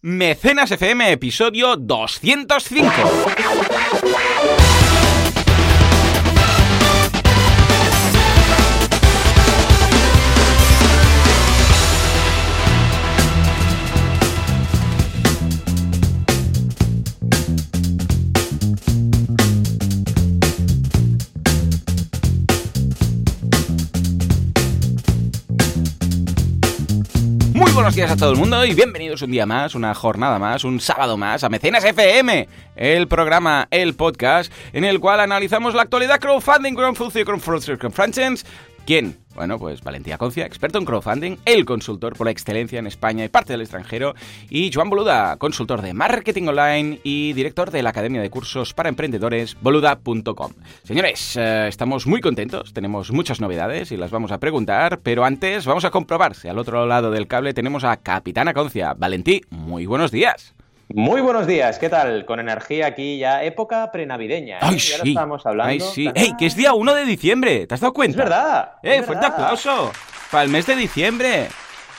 Mecenas FM, episodio 205. Días a todo el mundo y bienvenidos un día más, una jornada más, un sábado más a Mecenas FM, el programa, el podcast en el cual analizamos la actualidad crowdfunding, crowdfunding, crowdfunding, crowdfunding. ¿Quién? Bueno, pues Valentía Concia, experto en crowdfunding, el consultor por la excelencia en España y parte del extranjero, y Joan Boluda, consultor de marketing online y director de la Academia de Cursos para Emprendedores, boluda.com. Señores, eh, estamos muy contentos, tenemos muchas novedades y las vamos a preguntar, pero antes vamos a comprobar si al otro lado del cable tenemos a Capitana Concia. Valentí, muy buenos días. Muy buenos días, ¿qué tal? Con energía aquí ya, época prenavideña. ¿eh? ¡Ay, ya sí! estábamos hablando. ¡Ay, sí! ¡Ey, que es día 1 de diciembre! ¿Te has dado Es cuenta? verdad. ¡Eh, es fuerte verdad. aplauso! Para el mes de diciembre.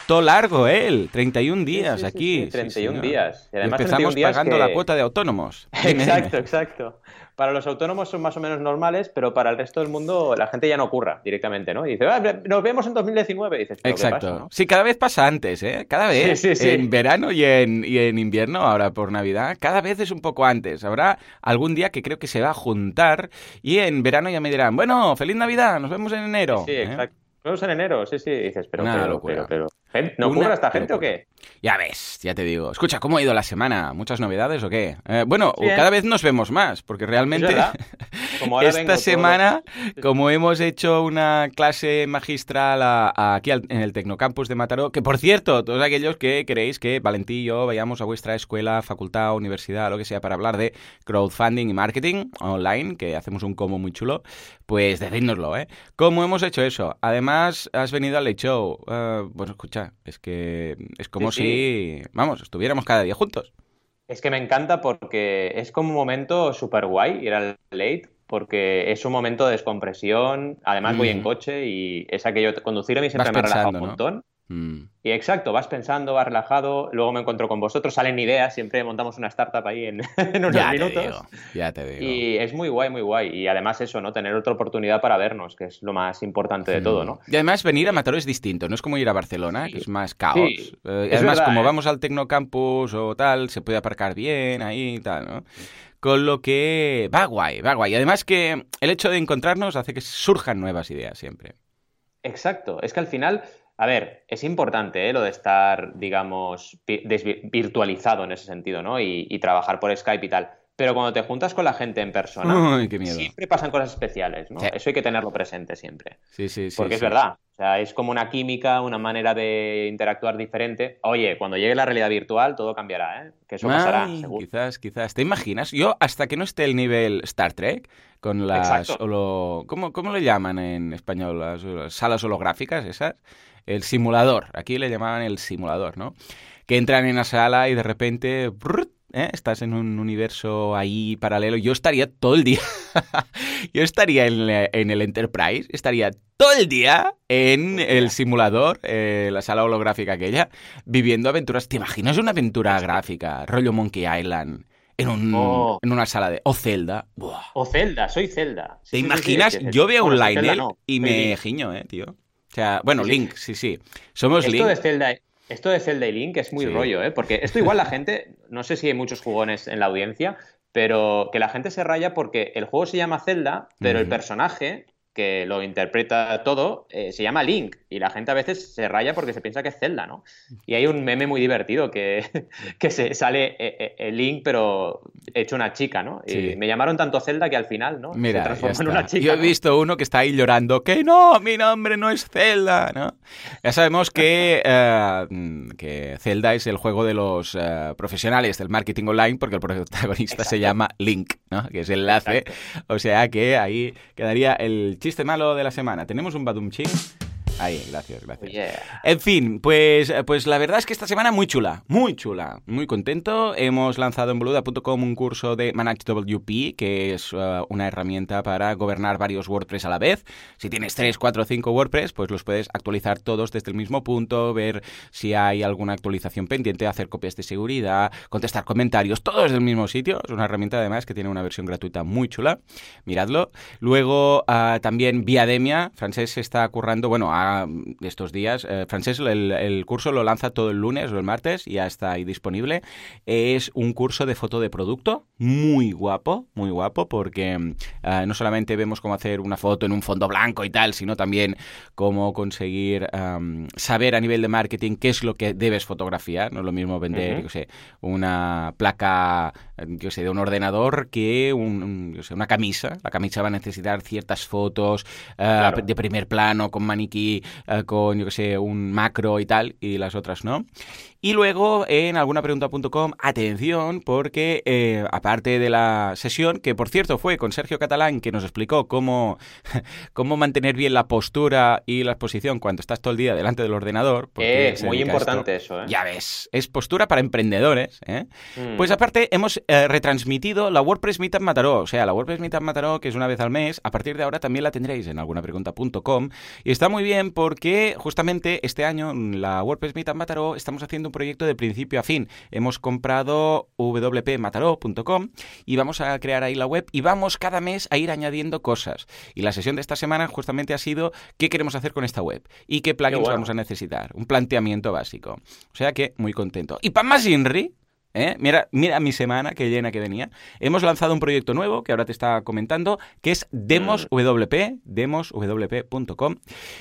Todo largo, ¿eh? El 31 Sí, días sí, sí, aquí. sí, 31 señor. días. Y Y además empezamos 31 días pagando que- la cuota de autónomos. Exacto, exacto. Para los autónomos son más o menos normales, pero para el resto del mundo la gente ya no curra directamente, ¿no? Y dice, "Ah, nos vemos en 2019. Y dices, "¿Pero qué Exacto. pasa, no?". Sí, cada vez pasa antes, ¿eh? Cada vez. Sí, sí, sí. En verano y en, y en invierno, ahora por Navidad, cada vez es un poco antes. Habrá algún día que creo que se va a juntar y en verano ya me dirán, bueno, feliz Navidad, nos vemos en enero. Sí, ¿eh? exacto. Nos vemos en enero, sí, sí. Y dices, pero, Una pero, locura. pero, pero, ¿gen- ¿no Una curra esta gente o qué? Ya ves, ya te digo. Escucha, ¿cómo ha ido la semana? ¿Muchas novedades o qué? Eh, bueno, cada vez nos vemos más, porque realmente. Como ahora vengo esta todo- semana, como hemos hecho una clase magistral a- a- aquí al- en el Tecnocampus de Mataró, que por cierto, todos aquellos que queréis que Valentí y yo vayamos a vuestra escuela, facultad, universidad, lo que sea, para hablar de crowdfunding y marketing online, que hacemos un como muy chulo, pues decídnoslo, ¿eh? ¿Cómo hemos hecho eso? Además, has venido al Late Show. Eh, bueno, escucha, es que es como Sí, si, vamos, estuviéramos cada día juntos. Es que me encanta porque es como un momento súper guay ir al late, porque es un momento de descompresión. Además, voy en Mm. coche y es aquello. Conducir a mí siempre Vas me pensando, un ¿no? montón. Mm. Y exacto, vas pensando, vas relajado. Luego me encuentro con vosotros, salen ideas. Siempre montamos una startup ahí en, en unos Ya te minutos. digo, ya te digo. Y es muy guay, muy guay. Y además, eso, ¿no? Tener otra oportunidad para vernos, que es lo más importante de todo, ¿no? Y además venir a Mataró es distinto, no es como ir a Barcelona, Sí. que es más caos. Sí, Eh, es además, verdad, como ¿eh? vamos al Tecnocampus o tal, se puede aparcar bien ahí y tal, ¿no? Con lo que va guay, va guay. Además que el hecho de encontrarnos hace que surjan nuevas ideas siempre. Exacto, es que al final, a ver, es importante ¿eh? lo de estar, digamos, virtualizado en ese sentido, ¿no? Y, y trabajar por Skype y tal. Pero cuando te juntas con la gente en persona, Uy, qué miedo. siempre pasan cosas especiales, ¿no? Sí. Eso hay que tenerlo presente siempre. Sí, sí, sí. Porque es verdad, o sea, es como una química, una manera de interactuar diferente. Oye, cuando llegue la realidad virtual, todo cambiará, ¿eh? Que eso pasará, seguro. Quizás, quizás. ¿Te imaginas? Yo, hasta que no esté el nivel Star Trek, con las. Holo- ¿cómo, ¿Cómo le llaman en español? Las, las salas holográficas, esas. El simulador. Aquí le llamaban el simulador, ¿no? Que entran en la sala y de repente. ¿Eh? Estás en un universo ahí paralelo. Yo estaría todo el día. Yo estaría en, la- en el Enterprise. Estaría todo el día en el simulador, eh, la sala holográfica aquella, viviendo aventuras. ¿Te imaginas una aventura gráfica, rollo Monkey Island, en, un, Oh. en una sala de... o Zelda? Buah. O Zelda, soy Zelda. ¿Te Sí, sí, sí, imaginas? sí. Yo veo un Bueno, Lionel no, y me giño, eh, tío. O sea, bueno. Link, sí, sí. Somos Esto Link. de Zelda, esto de Zelda y Link es muy Sí. rollo, ¿eh? Porque esto igual la gente, no sé si hay muchos jugones en la audiencia, pero que la gente se raya porque el juego se llama Zelda, pero el personaje que lo interpreta todo eh, se llama Link y la gente a veces se raya porque se piensa que es Zelda, ¿no? Y hay un meme muy divertido que, que se sale eh, eh, eh, Link pero hecho una chica, ¿no? Y Sí. me llamaron tanto Zelda que al final, ¿no? Mira, se transformó en una chica. Yo he ¿no? visto uno que está ahí llorando, que no, mi nombre no es Zelda, ¿no? Ya sabemos que, mm, que Zelda es el juego de los eh, profesionales del marketing online porque el protagonista se Exacto. llama Link, ¿no? Que es el enlace. O sea que ahí quedaría el chiste malo de la semana. Tenemos un Badum Ching. Ahí, gracias, gracias. Yeah. En fin, pues, pues la verdad es que esta semana muy chula, muy chula, muy contento. Hemos lanzado en boluda.com un curso de ManageWP, que es uh, una herramienta para gobernar varios WordPress a la vez. Si tienes 3, 4, 5 WordPress, pues los puedes actualizar todos desde el mismo punto, ver si hay alguna actualización pendiente, hacer copias de seguridad, contestar comentarios, todo desde el mismo sitio. Es una herramienta además que tiene una versión gratuita muy chula. Miradlo. Luego uh, también Viademia, Francés se está currando, bueno, a estos días, eh, Francés el, el, curso lo lanza todo el lunes o el martes, ya está ahí disponible. Es un curso de foto de producto, muy guapo, muy guapo, porque uh, no solamente vemos cómo hacer una foto en un fondo blanco y tal, sino también cómo conseguir um, saber a nivel de marketing qué es lo que debes fotografiar. No es lo mismo vender, uh -huh. yo sé, una placa, yo sé, de un ordenador que un, yo sé, una camisa. La camisa va a necesitar ciertas fotos uh, claro. de primer plano con maniquí, con, yo que sé, un macro y tal, y las otras no. Y luego en algunapregunta.com, atención, porque eh, aparte de la sesión, que por cierto fue con Sergio Catalán, que nos explicó cómo, cómo mantener bien la postura y la exposición cuando estás todo el día delante del ordenador. Eh, muy importante esto, eso, ¿eh? Ya ves, es postura para emprendedores. ¿eh? Mm. Pues aparte hemos eh, retransmitido la WordPress Meetup Mataró, o sea, la WordPress Meetup Mataró, que es una vez al mes, a partir de ahora también la tendréis en algunapregunta.com. Y está muy bien porque justamente este año en la WordPress Meetup Mataró estamos haciendo un proyecto de principio a fin. Hemos comprado wpmataró.com y vamos a crear ahí la web y vamos cada mes a ir añadiendo cosas. Y la sesión de esta semana justamente ha sido qué queremos hacer con esta web y qué plugins qué bueno. vamos a necesitar. Un planteamiento básico. O sea que muy contento. Y para más Inri, ¿Eh? Mira, mira mi semana, qué llena que venía. Hemos lanzado un proyecto nuevo que ahora te está comentando, que es DemosWP, demoswp.com.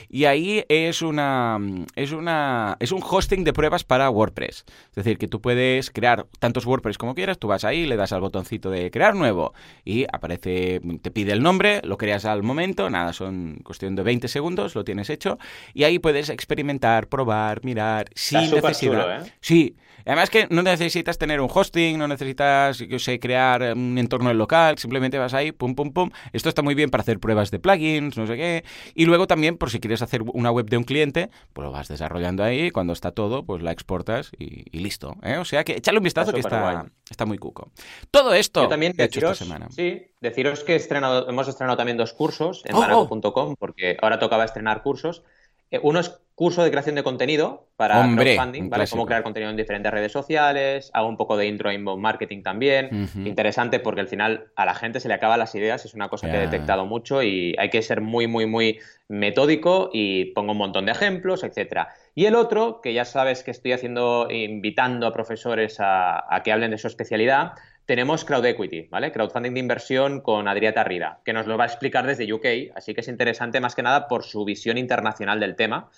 Y ahí es una, es una es un hosting de pruebas para WordPress. Es decir, que tú puedes crear tantos WordPress como quieras, tú vas ahí, le das al botoncito de crear nuevo y aparece, te pide el nombre, lo creas al momento, nada, son cuestión de 20 segundos, lo tienes hecho y ahí puedes experimentar, probar, mirar, sin necesidad. Chulo, ¿eh? Sí, además que no necesitas tener un hosting, no necesitas, yo sé, crear un entorno local, simplemente vas ahí, pum, pum, pum. Esto está muy bien para hacer pruebas de plugins, no sé qué. Y luego también, por si quieres hacer una web de un cliente, pues lo vas desarrollando ahí, cuando está todo, pues la exportas y, y listo. ¿eh? O sea que échale un vistazo está que está, está, muy cuco. Todo esto Yo también he hecho deciros, esta semana. Sí, deciros que estrenado, hemos estrenado también dos cursos en Oh, oh. porque ahora tocaba estrenar cursos. Eh, uno es curso de creación de contenido para Hombre, crowdfunding, un ¿vale? Cómo crear contenido en diferentes redes sociales, hago un poco de intro inbound marketing también. Interesante porque al final a la gente se le acaban las ideas, es una cosa que he detectado mucho y hay que ser muy, muy, muy metódico y pongo un montón de ejemplos, etcétera. Y el otro, que ya sabes que estoy haciendo, invitando a profesores a, a que hablen de su especialidad, tenemos Crowd Equity, ¿vale? Crowdfunding de inversión con Adrià Tarrida, que nos lo va a explicar desde UK, así que es interesante más que nada por su visión internacional del tema,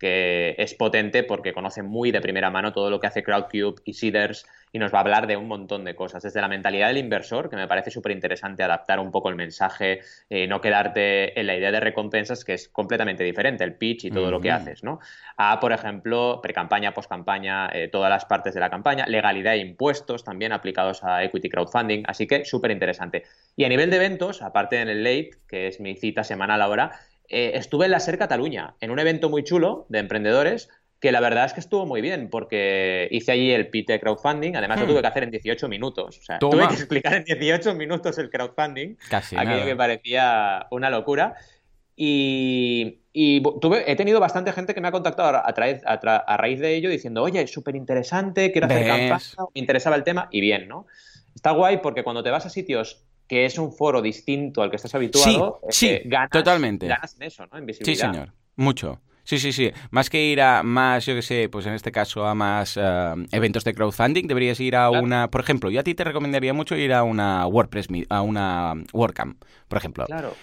que es potente porque conoce muy de primera mano todo lo que hace Crowdcube y Seeders y nos va a hablar de un montón de cosas, desde la mentalidad del inversor, que me parece súper interesante adaptar un poco el mensaje, eh, no quedarte en la idea de recompensas, que es completamente diferente, el pitch y todo lo que haces, ¿no? A, por ejemplo, pre-campaña, post-campaña, eh, todas las partes de la campaña, legalidad e impuestos también aplicados a equity crowdfunding, así que súper interesante. Y a nivel de eventos, aparte en el Late, que es mi cita semanal ahora, eh, estuve en la SER Cataluña, en un evento muy chulo de emprendedores, que la verdad es que estuvo muy bien, porque hice allí el pitch de crowdfunding, además lo Hmm. tuve que hacer en 18 minutos, o sea, Toma. tuve que explicar en 18 minutos el crowdfunding, Casi aquello nada. que parecía una locura. Y, y bu- tuve, he tenido bastante gente que me ha contactado a, tra- a raíz de ello diciendo, oye, es súper interesante, quiero hacer ¿Ves? campaña, me interesaba el tema, y bien, ¿no? Está guay porque cuando te vas a sitios que es un foro distinto al que estás habituado, Sí, eh, sí, ganas, totalmente. ganas en eso, ¿no? En Sí, visibilidad. señor. Mucho. Sí, sí, sí. Más que ir a más, yo que sé, pues en este caso a más eh, eventos de crowdfunding, deberías ir a Claro. una, por ejemplo, yo a ti te recomendaría mucho ir a una WordPress, a una WordCamp, por ejemplo. Claro.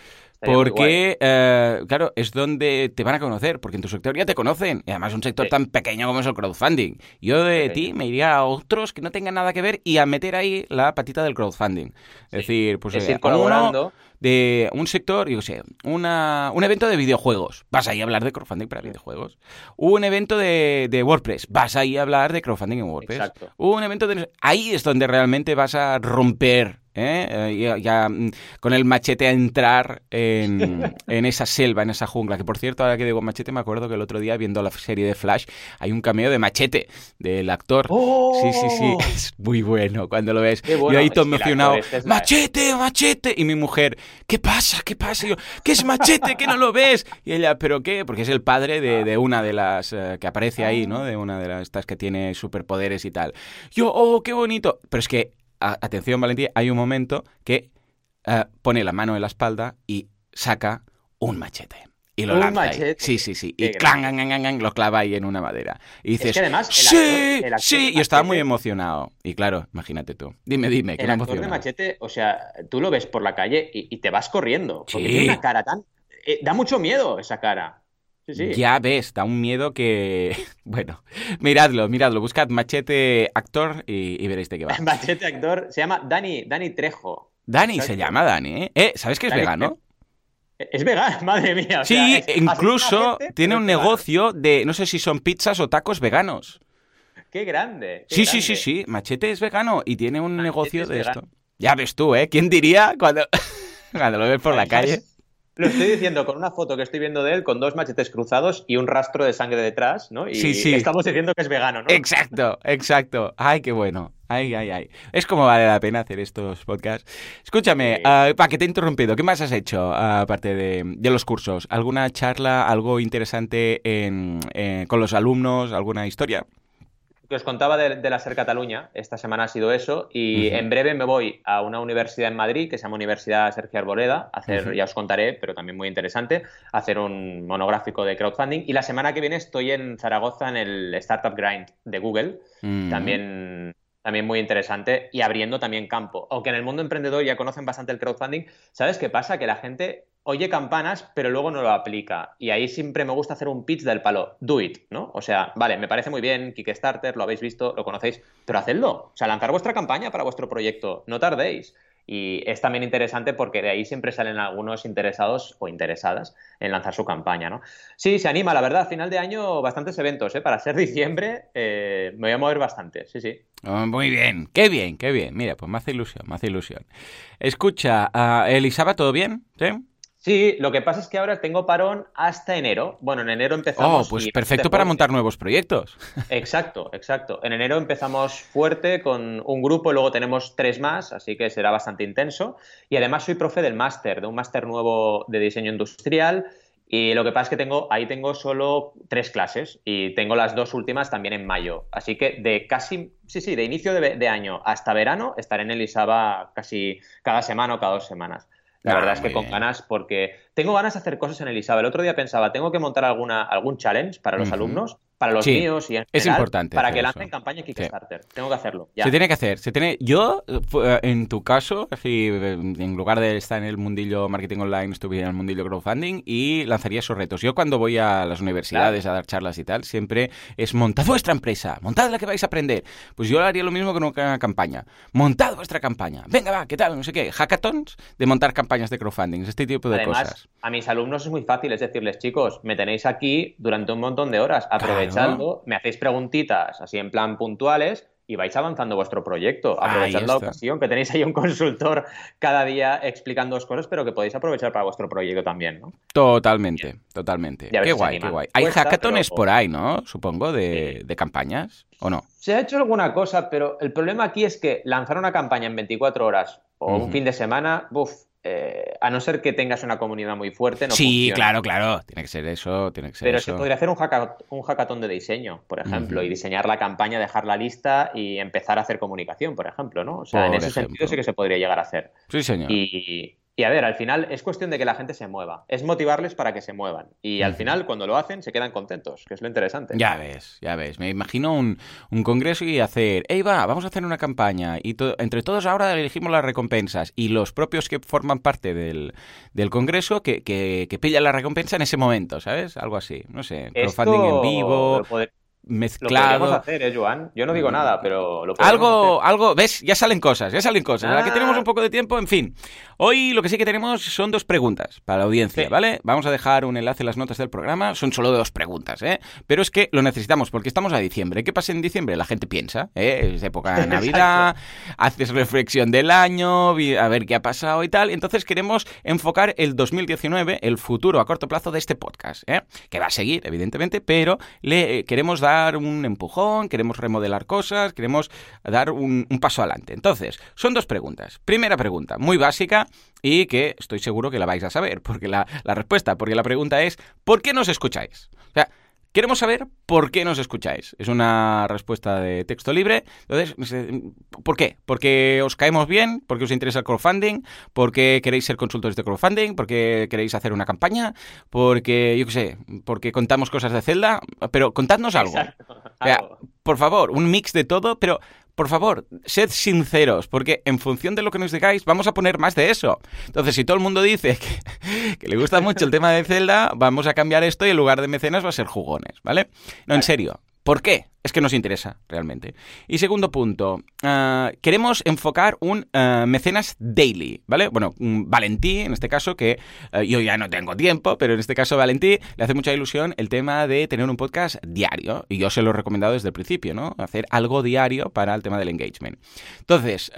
Porque, eh, claro, es donde te van a conocer, porque en tu sector ya te conocen. Y además un sector Sí. tan pequeño como es el crowdfunding. Yo de ti me iría a otros que no tengan nada que ver y a meter ahí la patita del crowdfunding. Es decir, pues es eh, ir colaborando. uno de un sector, yo sé, una, un evento de videojuegos. Vas ahí a hablar de crowdfunding para videojuegos. Un evento de, de WordPress. Vas ahí a hablar de crowdfunding en WordPress. Exacto. Un evento de... Ahí es donde realmente vas a romper ¿eh? Eh, ya, mm, con el machete a entrar en, en, esa selva, en esa jungla. Que por cierto, ahora que digo machete, me acuerdo que el otro día viendo la serie de Flash hay un cameo de machete del actor. ¡Oh! Sí, sí, sí, es muy bueno cuando lo ves. Bueno. Yo ahí todo emocionado, este machete, machete. Y mi mujer, ¿qué pasa? ¿Qué pasa? Y yo, ¿qué es machete? ¿Que no lo ves? Y ella, ¿pero qué? Porque es el padre de, de una de las uh, que aparece ahí, ¿no? De una de las estas que tiene superpoderes y tal. Yo, oh, qué bonito. Pero es que, a, atención, Valentín, hay un momento que uh, pone la mano en la espalda y saca un machete. Y lo ¿Un lanza machete? ahí. Sí, sí, sí. Qué Y clang, clang, clang, clang, lo clava ahí en una madera. Y dices, Es que además, el sí, actor- el actor sí. Y estaba muy emocionado. Y claro, imagínate tú. Dime, dime, que El actor de. Machete, o sea, tú lo ves por la calle y, y te vas corriendo. Porque Sí. tiene una cara tan. eh, da mucho miedo esa cara. Sí, sí. Ya ves, da un miedo que... Bueno, miradlo, miradlo. Buscad machete actor y, y veréis de qué va. Machete actor se llama Dani, Dani Trejo. Dani se llama Dani, ¿eh? Eh, ¿Sabes que es Dani vegano? Es vegano, madre mía. o Sí, sea, es- incluso gente, tiene un vegano. negocio de, no sé si son pizzas o tacos veganos. Qué grande. qué Sí, sí, sí, sí. Machete es vegano y tiene un Machete negocio es de vegano. esto. Ya ves tú, ¿eh? ¿Quién diría cuando, cuando lo ves por la calle? Lo estoy diciendo con una foto que estoy viendo de él con dos machetes cruzados y un rastro de sangre detrás, ¿no? Y Sí, sí. estamos diciendo que es vegano, ¿no? Exacto, exacto. Ay, qué bueno. Ay, ay, ay. Es como vale la pena hacer estos podcasts. Escúchame, Sí. ah, pa, que te he interrumpido. ¿Qué más has hecho ah, aparte de, de los cursos? ¿Alguna charla, algo interesante en- eh, con los alumnos? ¿Alguna historia? Que os contaba de, de la SER Cataluña, esta semana ha sido eso, y en breve me voy a una universidad en Madrid que se llama Universidad Sergio Arboleda, a hacer, ya os contaré, pero también muy interesante, a hacer un monográfico de crowdfunding. Y la semana que viene estoy en Zaragoza en el Startup Grind de Google, Mm. también, también muy interesante, y abriendo también campo. Aunque en el mundo emprendedor ya conocen bastante el crowdfunding, ¿sabes qué pasa? Que la gente oye campanas, pero luego no lo aplica. Y ahí siempre me gusta hacer un pitch del palo. Do it, ¿no? O sea, vale, me parece muy bien, Kickstarter, lo habéis visto, lo conocéis, pero hacedlo. O sea, lanzar vuestra campaña para vuestro proyecto, no tardéis. Y es también interesante porque de ahí siempre salen algunos interesados o interesadas en lanzar su campaña, ¿no? Sí, se anima, la verdad. Final de año, bastantes eventos, ¿eh? Para ser diciembre, eh, me voy a mover bastante, sí, sí. Oh, muy bien, qué bien, qué bien. Mira, pues me hace ilusión, me hace ilusión. Escucha, ah, Elisaba, ¿todo bien? ¿Sí? Sí, lo que pasa es que ahora tengo parón hasta enero. Bueno, en enero Oh, empezamos. pues y perfecto para montar nuevos proyectos. Exacto, exacto. En enero empezamos fuerte con un grupo, luego tenemos tres más, así que será bastante intenso. Y además soy profe del máster, de un máster nuevo de diseño industrial. Y lo que pasa es que tengo, ahí tengo solo tres clases y tengo las dos últimas también en mayo. Así que de casi, sí, sí, de inicio de, de año hasta verano estaré en Elisaba casi cada semana o cada dos semanas. La Ah, verdad es que con bien. ganas, porque tengo ganas de hacer cosas en Elisaba. El otro día pensaba, tengo que montar alguna, algún challenge para los alumnos, para los Sí, míos y en es general, importante para que eso. lancen campaña Kickstarter. Tengo que hacerlo. Ya. Se tiene que hacer, se tiene... Yo, eh, en tu caso, así, eh, en lugar de estar en el mundillo marketing online, estuviera en el mundillo crowdfunding y lanzaría esos retos. Yo cuando voy a las universidades a dar charlas y tal, siempre es montad vuestra empresa, montad la que vais a aprender. Pues yo haría lo mismo con una campaña. Montad vuestra campaña. Venga, va, ¿qué tal? No sé qué. Hackathons de montar campañas de crowdfunding, este tipo de Además, cosas. a mis alumnos es muy fácil, es decirles, chicos, me tenéis aquí durante un montón de horas, aprovechando, me hacéis preguntitas así en plan puntuales y vais avanzando vuestro proyecto. Ahí Aprovechad la ocasión, que tenéis ahí un consultor cada día explicándoos cosas, pero que podéis aprovechar para vuestro proyecto también, ¿no? Totalmente, totalmente. Qué guay, qué guay. Hay Cuesta, hackatones pero- por ahí, ¿no? Supongo, de, de campañas, ¿o no? Se ha hecho alguna cosa, pero el problema aquí es que lanzar una campaña en 24 horas o un fin de semana, buf, eh, a no ser que tengas una comunidad muy fuerte, no sí, funciona. claro, claro. Tiene que ser eso, tiene que ser Pero eso. se podría hacer un, hacka- un hackathon de diseño, por ejemplo, y diseñar la campaña, dejarla lista y empezar a hacer comunicación, por ejemplo, ¿no? O sea, en ese ejemplo. sentido sí que se podría llegar a hacer. Sí, señor. Y, y a ver, al final es cuestión de que la gente se mueva. Es motivarles para que se muevan. Y al final, cuando lo hacen, se quedan contentos, que es lo interesante. Ya ves, ya ves. Me imagino un, un congreso y hacer, ¡Ey, va! Vamos a hacer una campaña. Y to- entre todos ahora elegimos las recompensas. Y los propios que forman parte del, del congreso que, que, que pillan la recompensa en ese momento, ¿sabes? Algo así. No sé. Esto Crowdfunding en vivo. Mezclado. Lo podemos hacer, ¿eh, Joan? Yo no digo nada, pero lo podemos Algo, hacer. algo, ¿ves? Ya salen cosas, ya salen cosas. Ahora que tenemos un poco de tiempo, en fin. Hoy lo que sí que tenemos son dos preguntas para la audiencia, ¿vale? Vamos a dejar un enlace en las notas del programa. Son solo dos preguntas, ¿eh? Pero es que lo necesitamos porque estamos a diciembre. ¿Qué pasa en diciembre? La gente piensa, ¿eh? Es época de Navidad, haces reflexión del año, a ver qué ha pasado y tal. Entonces queremos enfocar el 2019, el futuro a corto plazo de este podcast, ¿eh? Que va a seguir, evidentemente, pero le queremos dar un empujón, queremos remodelar cosas, queremos dar un, paso adelante. Entonces, son dos preguntas. Primera pregunta, muy básica y que estoy seguro que la vais a saber, porque la, la respuesta, porque la pregunta es, ¿por qué nos escucháis? O sea, Queremos saber por qué nos escucháis. Es una respuesta de texto libre. Entonces, ¿por qué? ¿Porque os caemos bien? ¿Porque os interesa el crowdfunding? ¿Porque queréis ser consultores de crowdfunding? ¿Porque queréis hacer una campaña? ¿Porque, yo qué sé, porque contamos cosas de Zelda? Pero contadnos algo. por favor, un mix de todo, pero por favor, sed sinceros, porque en función de lo que nos digáis, vamos a poner más de eso. Entonces, si todo el mundo dice que, le gusta mucho el tema de Zelda, vamos a cambiar esto y en lugar de mecenas va a ser jugones, ¿vale? No, en serio. ¿Por qué? es que nos interesa realmente. Y segundo punto, ah, queremos enfocar un ah, mecenas daily, ¿vale? Bueno, Valentí, en este caso, que ah, yo ya no tengo tiempo, pero en este caso Valentí le hace mucha ilusión el tema de tener un podcast diario. Y yo se lo he recomendado desde el principio, ¿no? Hacer algo diario para el tema del engagement. Entonces,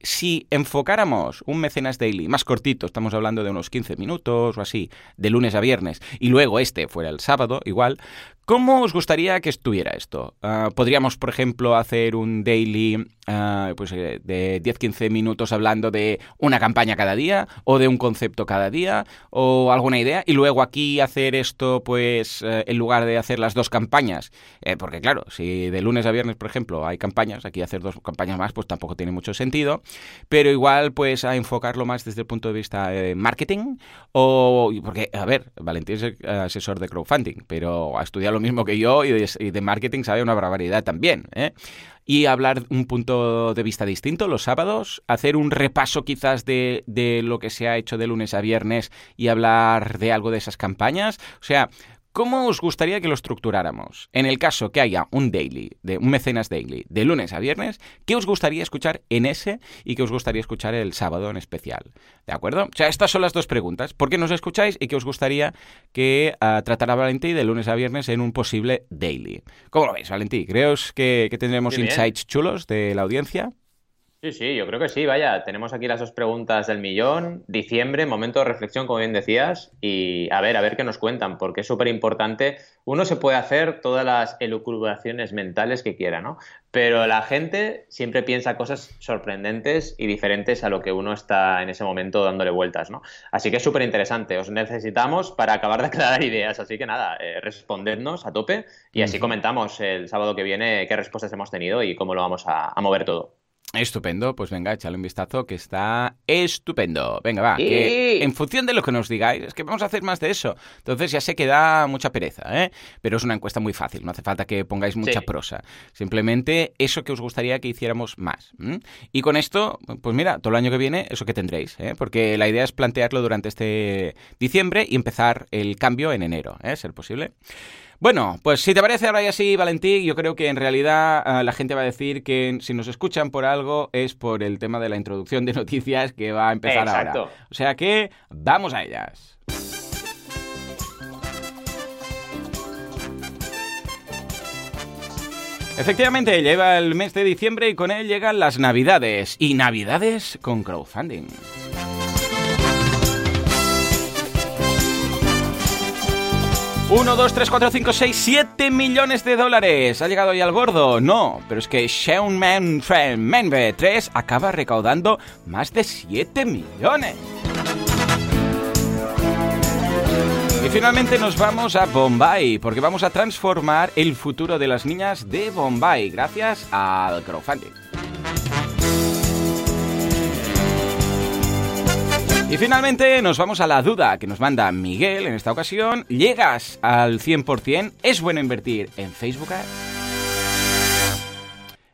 si enfocáramos un mecenas daily más cortito, estamos hablando de unos 15 minutos o así, de lunes a viernes, y luego este fuera el sábado, igual, ¿Cómo os gustaría que estuviera esto? Ah, podríamos, por ejemplo, hacer un daily Ah, pues, eh, de 10-15 minutos hablando de una campaña cada día o de un concepto cada día o alguna idea y luego aquí hacer esto pues eh, en lugar de hacer las dos campañas eh, porque claro si de lunes a viernes por ejemplo hay campañas aquí hacer dos campañas más pues tampoco tiene mucho sentido pero igual pues a enfocarlo más desde el punto de vista de marketing o porque a ver Valentín es asesor de crowdfunding pero ha estudiado lo mismo que yo y de, marketing sabe una barbaridad también ¿eh? y hablar un punto de vista distinto los sábados, hacer un repaso quizás de, de lo que se ha hecho de lunes a viernes y hablar de algo de esas campañas. O sea, ¿Cómo os gustaría que lo estructuráramos? En el caso que haya un daily, de un mecenas daily, de lunes a viernes, ¿qué os gustaría escuchar en ese y qué os gustaría escuchar el sábado en especial? ¿De acuerdo? O sea, estas son las dos preguntas. ¿Por qué nos escucháis y qué os gustaría que uh, tratara Valentí de lunes a viernes en un posible daily? ¿Cómo lo veis, Valentí? ¿Crees que, que tendremos insights chulos de la audiencia? Sí, sí, yo creo que sí, vaya, tenemos aquí las dos preguntas del millón, diciembre, momento de reflexión, como bien decías, y a ver, a ver qué nos cuentan, porque es súper importante, uno se puede hacer todas las elucubraciones mentales que quiera, ¿no? Pero la gente siempre piensa cosas sorprendentes y diferentes a lo que uno está en ese momento dándole vueltas, ¿no? Así que es súper interesante, os necesitamos para acabar de aclarar ideas, así que nada, eh, respondednos a tope y así comentamos el sábado que viene qué respuestas hemos tenido y cómo lo vamos a mover todo. Estupendo, pues venga, échale un vistazo que está estupendo. Venga, va, que en función de lo que nos digáis, es que vamos a hacer más de eso. Entonces ya sé que da mucha pereza, ¿eh? Pero es una encuesta muy fácil, no hace falta que pongáis mucha prosa. Simplemente eso que os gustaría que hiciéramos más. Y con esto, pues mira, todo el año que viene, eso que tendréis, ¿eh? Porque la idea es plantearlo durante este diciembre y empezar el cambio en enero, ¿eh? Ser posible. Bueno, pues si te parece ahora ya sí, Valentín, yo creo que en realidad ah, la gente va a decir que si nos escuchan por algo es por el tema de la introducción de noticias que va a empezar ahora. O sea que vamos a ellas. Efectivamente, lleva el mes de diciembre y con él llegan las navidades. Y navidades con crowdfunding. 1, 2, 3, 4, 5, 6, 7 millones de dólares. ¿Ha llegado ya al gordo? No, pero es que Sean Man, Menbe 3 acaba recaudando más de 7 millones. Y finalmente nos vamos a Bombay, porque vamos a transformar el futuro de las niñas de Bombay gracias al crowdfunding. Y finalmente nos vamos a la duda que nos manda Miguel en esta ocasión. ¿Llegas al 100%? ¿Es bueno invertir en Facebook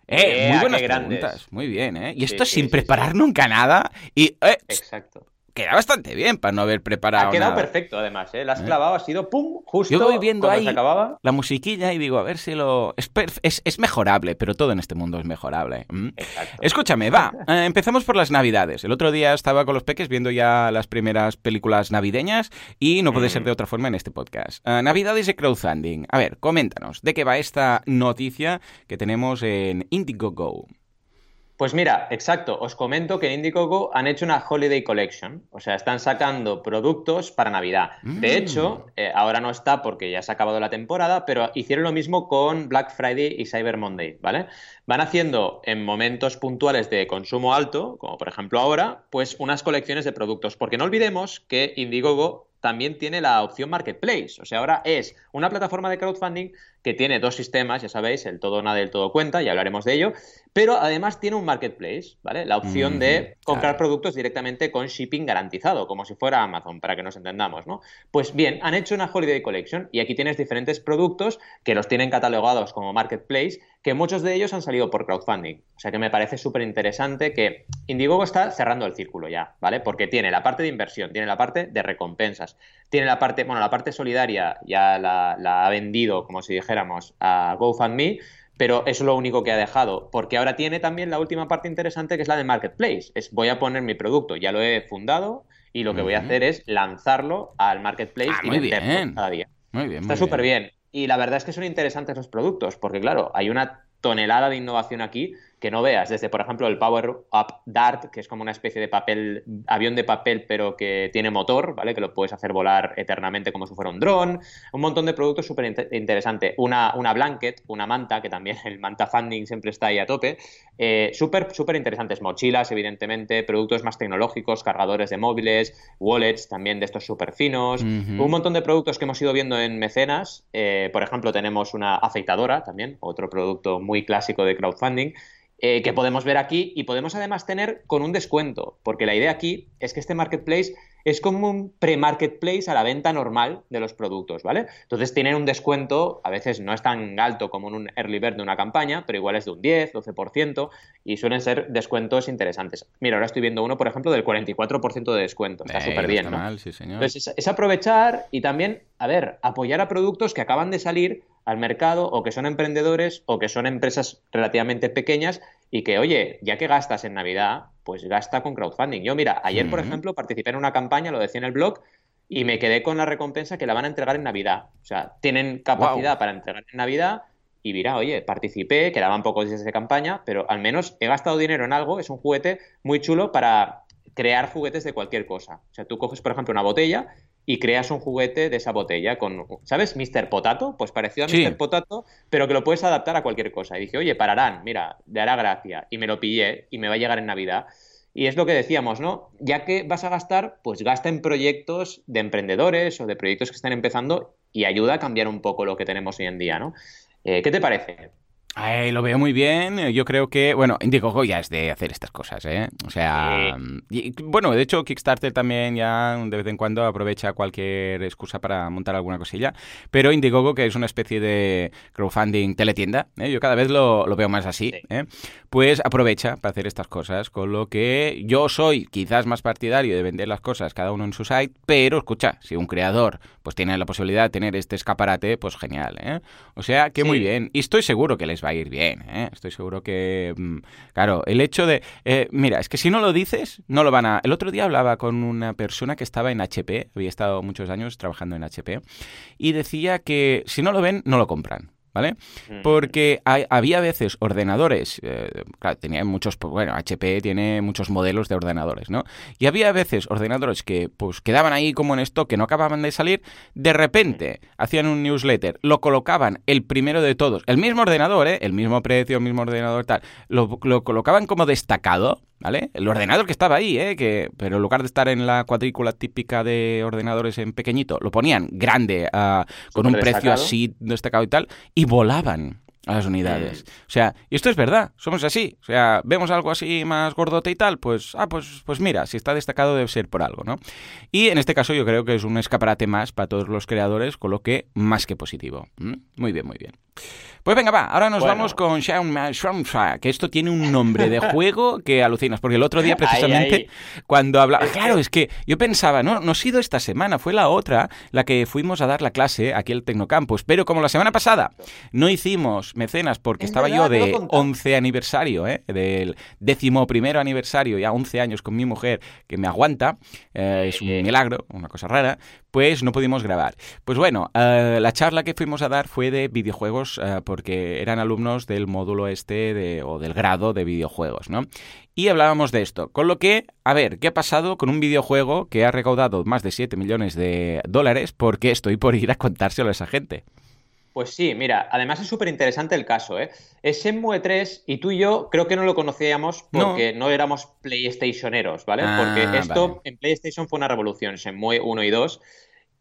Eh, muy buenas preguntas. Muy bien, ¿eh? Y esto sin preparar nunca nada. Y, eh, Exacto. Queda bastante bien para no haber preparado Ha quedado nada. perfecto, además, ¿eh? La has clavado, ha sido pum, justo Yo voy viendo ahí se acababa. la musiquilla y digo, a ver si lo... Es, es, es mejorable, pero todo en este mundo es mejorable. ¿m? Exacto. Escúchame, va, eh, empezamos por las navidades. El otro día estaba con los peques viendo ya las primeras películas navideñas y no puede ser de otra forma en este podcast. Eh, navidades de crowdfunding. A ver, coméntanos, ¿de qué va esta noticia que tenemos en Indiegogo? Pues mira, exacto, os comento que en Indiegogo han hecho una Holiday Collection, o sea, están sacando productos para Navidad. De Mm. hecho, eh, ahora no está porque ya se ha acabado la temporada, pero hicieron lo mismo con Black Friday y Cyber Monday, ¿vale? Van haciendo en momentos puntuales de consumo alto, como por ejemplo ahora, pues unas colecciones de productos, porque no olvidemos que Indiegogo también tiene la opción Marketplace. O sea, ahora es una plataforma de crowdfunding que tiene dos sistemas, ya sabéis, el todo nada y el todo cuenta, ya hablaremos de ello, pero además tiene un Marketplace, ¿vale? La opción de comprar claro. productos directamente con shipping garantizado, como si fuera Amazon, para que nos entendamos, ¿no? Pues bien, han hecho una Holiday Collection y aquí tienes diferentes productos que los tienen catalogados como Marketplace, que muchos de ellos han salido por crowdfunding. O sea que me parece súper interesante que Indiegogo está cerrando el círculo ya, ¿vale? Porque tiene la parte de inversión, tiene la parte de recompensas, tiene la parte, bueno, la parte solidaria ya la, la ha vendido, como si dijéramos, a GoFundMe, pero eso es lo único que ha dejado, porque ahora tiene también la última parte interesante que es la de Marketplace. Es voy a poner mi producto, ya lo he fundado y lo que voy a hacer es lanzarlo al Marketplace Ah, y muy venderlo bien. cada día. Muy bien, Está súper bien. Y la verdad es que son interesantes los productos, porque claro, hay una tonelada de innovación aquí que no veas, desde por ejemplo el Power Up Dart, que es como una especie de papel, avión de papel, pero que tiene motor, ¿vale? Que lo puedes hacer volar eternamente como si fuera un dron, un montón de productos súper inte- interesante. Una, una blanket, una manta, que también el manta funding siempre está ahí a tope, eh, súper, súper interesantes, mochilas, evidentemente, productos más tecnológicos, cargadores de móviles, wallets también de estos súper finos, un montón de productos que hemos ido viendo en mecenas. eh, por ejemplo, tenemos una afeitadora también, otro producto muy clásico de crowdfunding. Eh, que podemos ver aquí y podemos además tener con un descuento, porque la idea aquí es que este marketplace es como un pre-marketplace a la venta normal de los productos, ¿vale? Entonces tienen un descuento, a veces no es tan alto como en un early bird de una campaña, pero igual es de un 10, 12% y suelen ser descuentos interesantes. Mira, ahora estoy viendo uno, por ejemplo, del 44% de descuento, está Eh, súper bien, está ¿no? mal, sí, señor. Entonces, es, es aprovechar y también, a ver, apoyar a productos que acaban de salir al mercado o que son emprendedores o que son empresas relativamente pequeñas y que, oye, ya que gastas en Navidad, pues gasta con crowdfunding. Yo, mira, ayer, por ejemplo, participé en una campaña, lo decía en el blog, y me quedé con la recompensa que la van a entregar en Navidad. O sea, tienen capacidad para entregar en Navidad y mira, oye, participé, quedaban pocos días de campaña, pero al menos he gastado dinero en algo, es un juguete muy chulo para crear juguetes de cualquier cosa. O sea, tú coges, por ejemplo, una botella y creas un juguete de esa botella con, ¿sabes? Mr. Potato, pues parecido a Sí. Mr. Potato, pero que lo puedes adaptar a cualquier cosa. Y dije, oye, pararán, mira, le hará gracia. Y me lo pillé y me va a llegar en Navidad. Y es lo que decíamos, ¿no? Ya que vas a gastar, pues gasta en proyectos de emprendedores o de proyectos que están empezando y ayuda a cambiar un poco lo que tenemos hoy en día, ¿no? Eh, ¿Qué te parece? Ay, lo veo muy bien. Yo creo que, bueno, Indiegogo ya es de hacer estas cosas, ¿eh? O sea, y, bueno, de hecho Kickstarter también ya de vez en cuando aprovecha cualquier excusa para montar alguna cosilla, pero Indiegogo, que es una especie de crowdfunding teletienda, ¿eh? yo cada vez lo, lo veo más así, Sí. ¿eh? pues aprovecha para hacer estas cosas, con lo que yo soy quizás más partidario de vender las cosas cada uno en su site, pero escucha, si un creador pues tiene la posibilidad de tener este escaparate, pues genial, ¿eh? O sea, que Sí. muy bien. Y estoy seguro que les va a ir bien, ¿eh? Estoy seguro que, mm, claro, el hecho de, eh, mira, es que si no lo dices, no lo van a... El otro día hablaba con una persona que estaba en HP, había estado muchos años trabajando en HP, y decía que si no lo ven, no lo compran. ¿Vale? Porque hay- había veces ordenadores, eh, claro, tenía muchos, pues, bueno, HP tiene muchos modelos de ordenadores, ¿no? Y había veces ordenadores que pues quedaban ahí como en esto, que no acababan de salir, de repente hacían un newsletter, lo colocaban el primero de todos, el mismo ordenador, ¿eh? El mismo precio, el mismo ordenador, tal, lo, lo colocaban como destacado, ¿vale? El ordenador que estaba ahí, ¿eh? Que, pero en lugar de estar en la cuadrícula típica de ordenadores en pequeñito, lo ponían grande, ah, con un precio así destacado y tal, y volaban. A las unidades. O sea, y esto es verdad, somos así. O sea, vemos algo así más gordote y tal, pues, ah, pues, pues mira, si está destacado debe ser por algo, ¿no? Y en este caso yo creo que es un escaparate más para todos los creadores, con lo que más que positivo. Muy bien, muy bien. Pues venga, va, ahora nos vamos con Shaun que esto tiene un nombre de juego que alucinas, porque el otro día precisamente cuando hablaba... Claro, es que yo pensaba, no, no ha sido esta semana, fue la otra la que fuimos a dar la clase aquí al Tecnocampus, pero como la semana pasada no hicimos mecenas porque estaba yo de 11 aniversario, ¿eh? del décimo primero aniversario, ya 11 años con mi mujer que me aguanta, eh, es un milagro, una cosa rara, pues no pudimos grabar. Pues bueno, eh, la charla que fuimos a dar fue de videojuegos eh, porque eran alumnos del módulo este de, o del grado de videojuegos, ¿no? Y hablábamos de esto. Con lo que, a ver, ¿qué ha pasado con un videojuego que ha recaudado más de 7 millones de dólares? Porque estoy por ir a contárselo a esa gente. Pues sí, mira, además es súper interesante el caso, ¿eh? Es Shenmue 3 y tú y yo creo que no lo conocíamos porque no, éramos PlayStationeros, ¿vale? Ah, porque esto en PlayStation fue una revolución, Shenmue 1 y 2.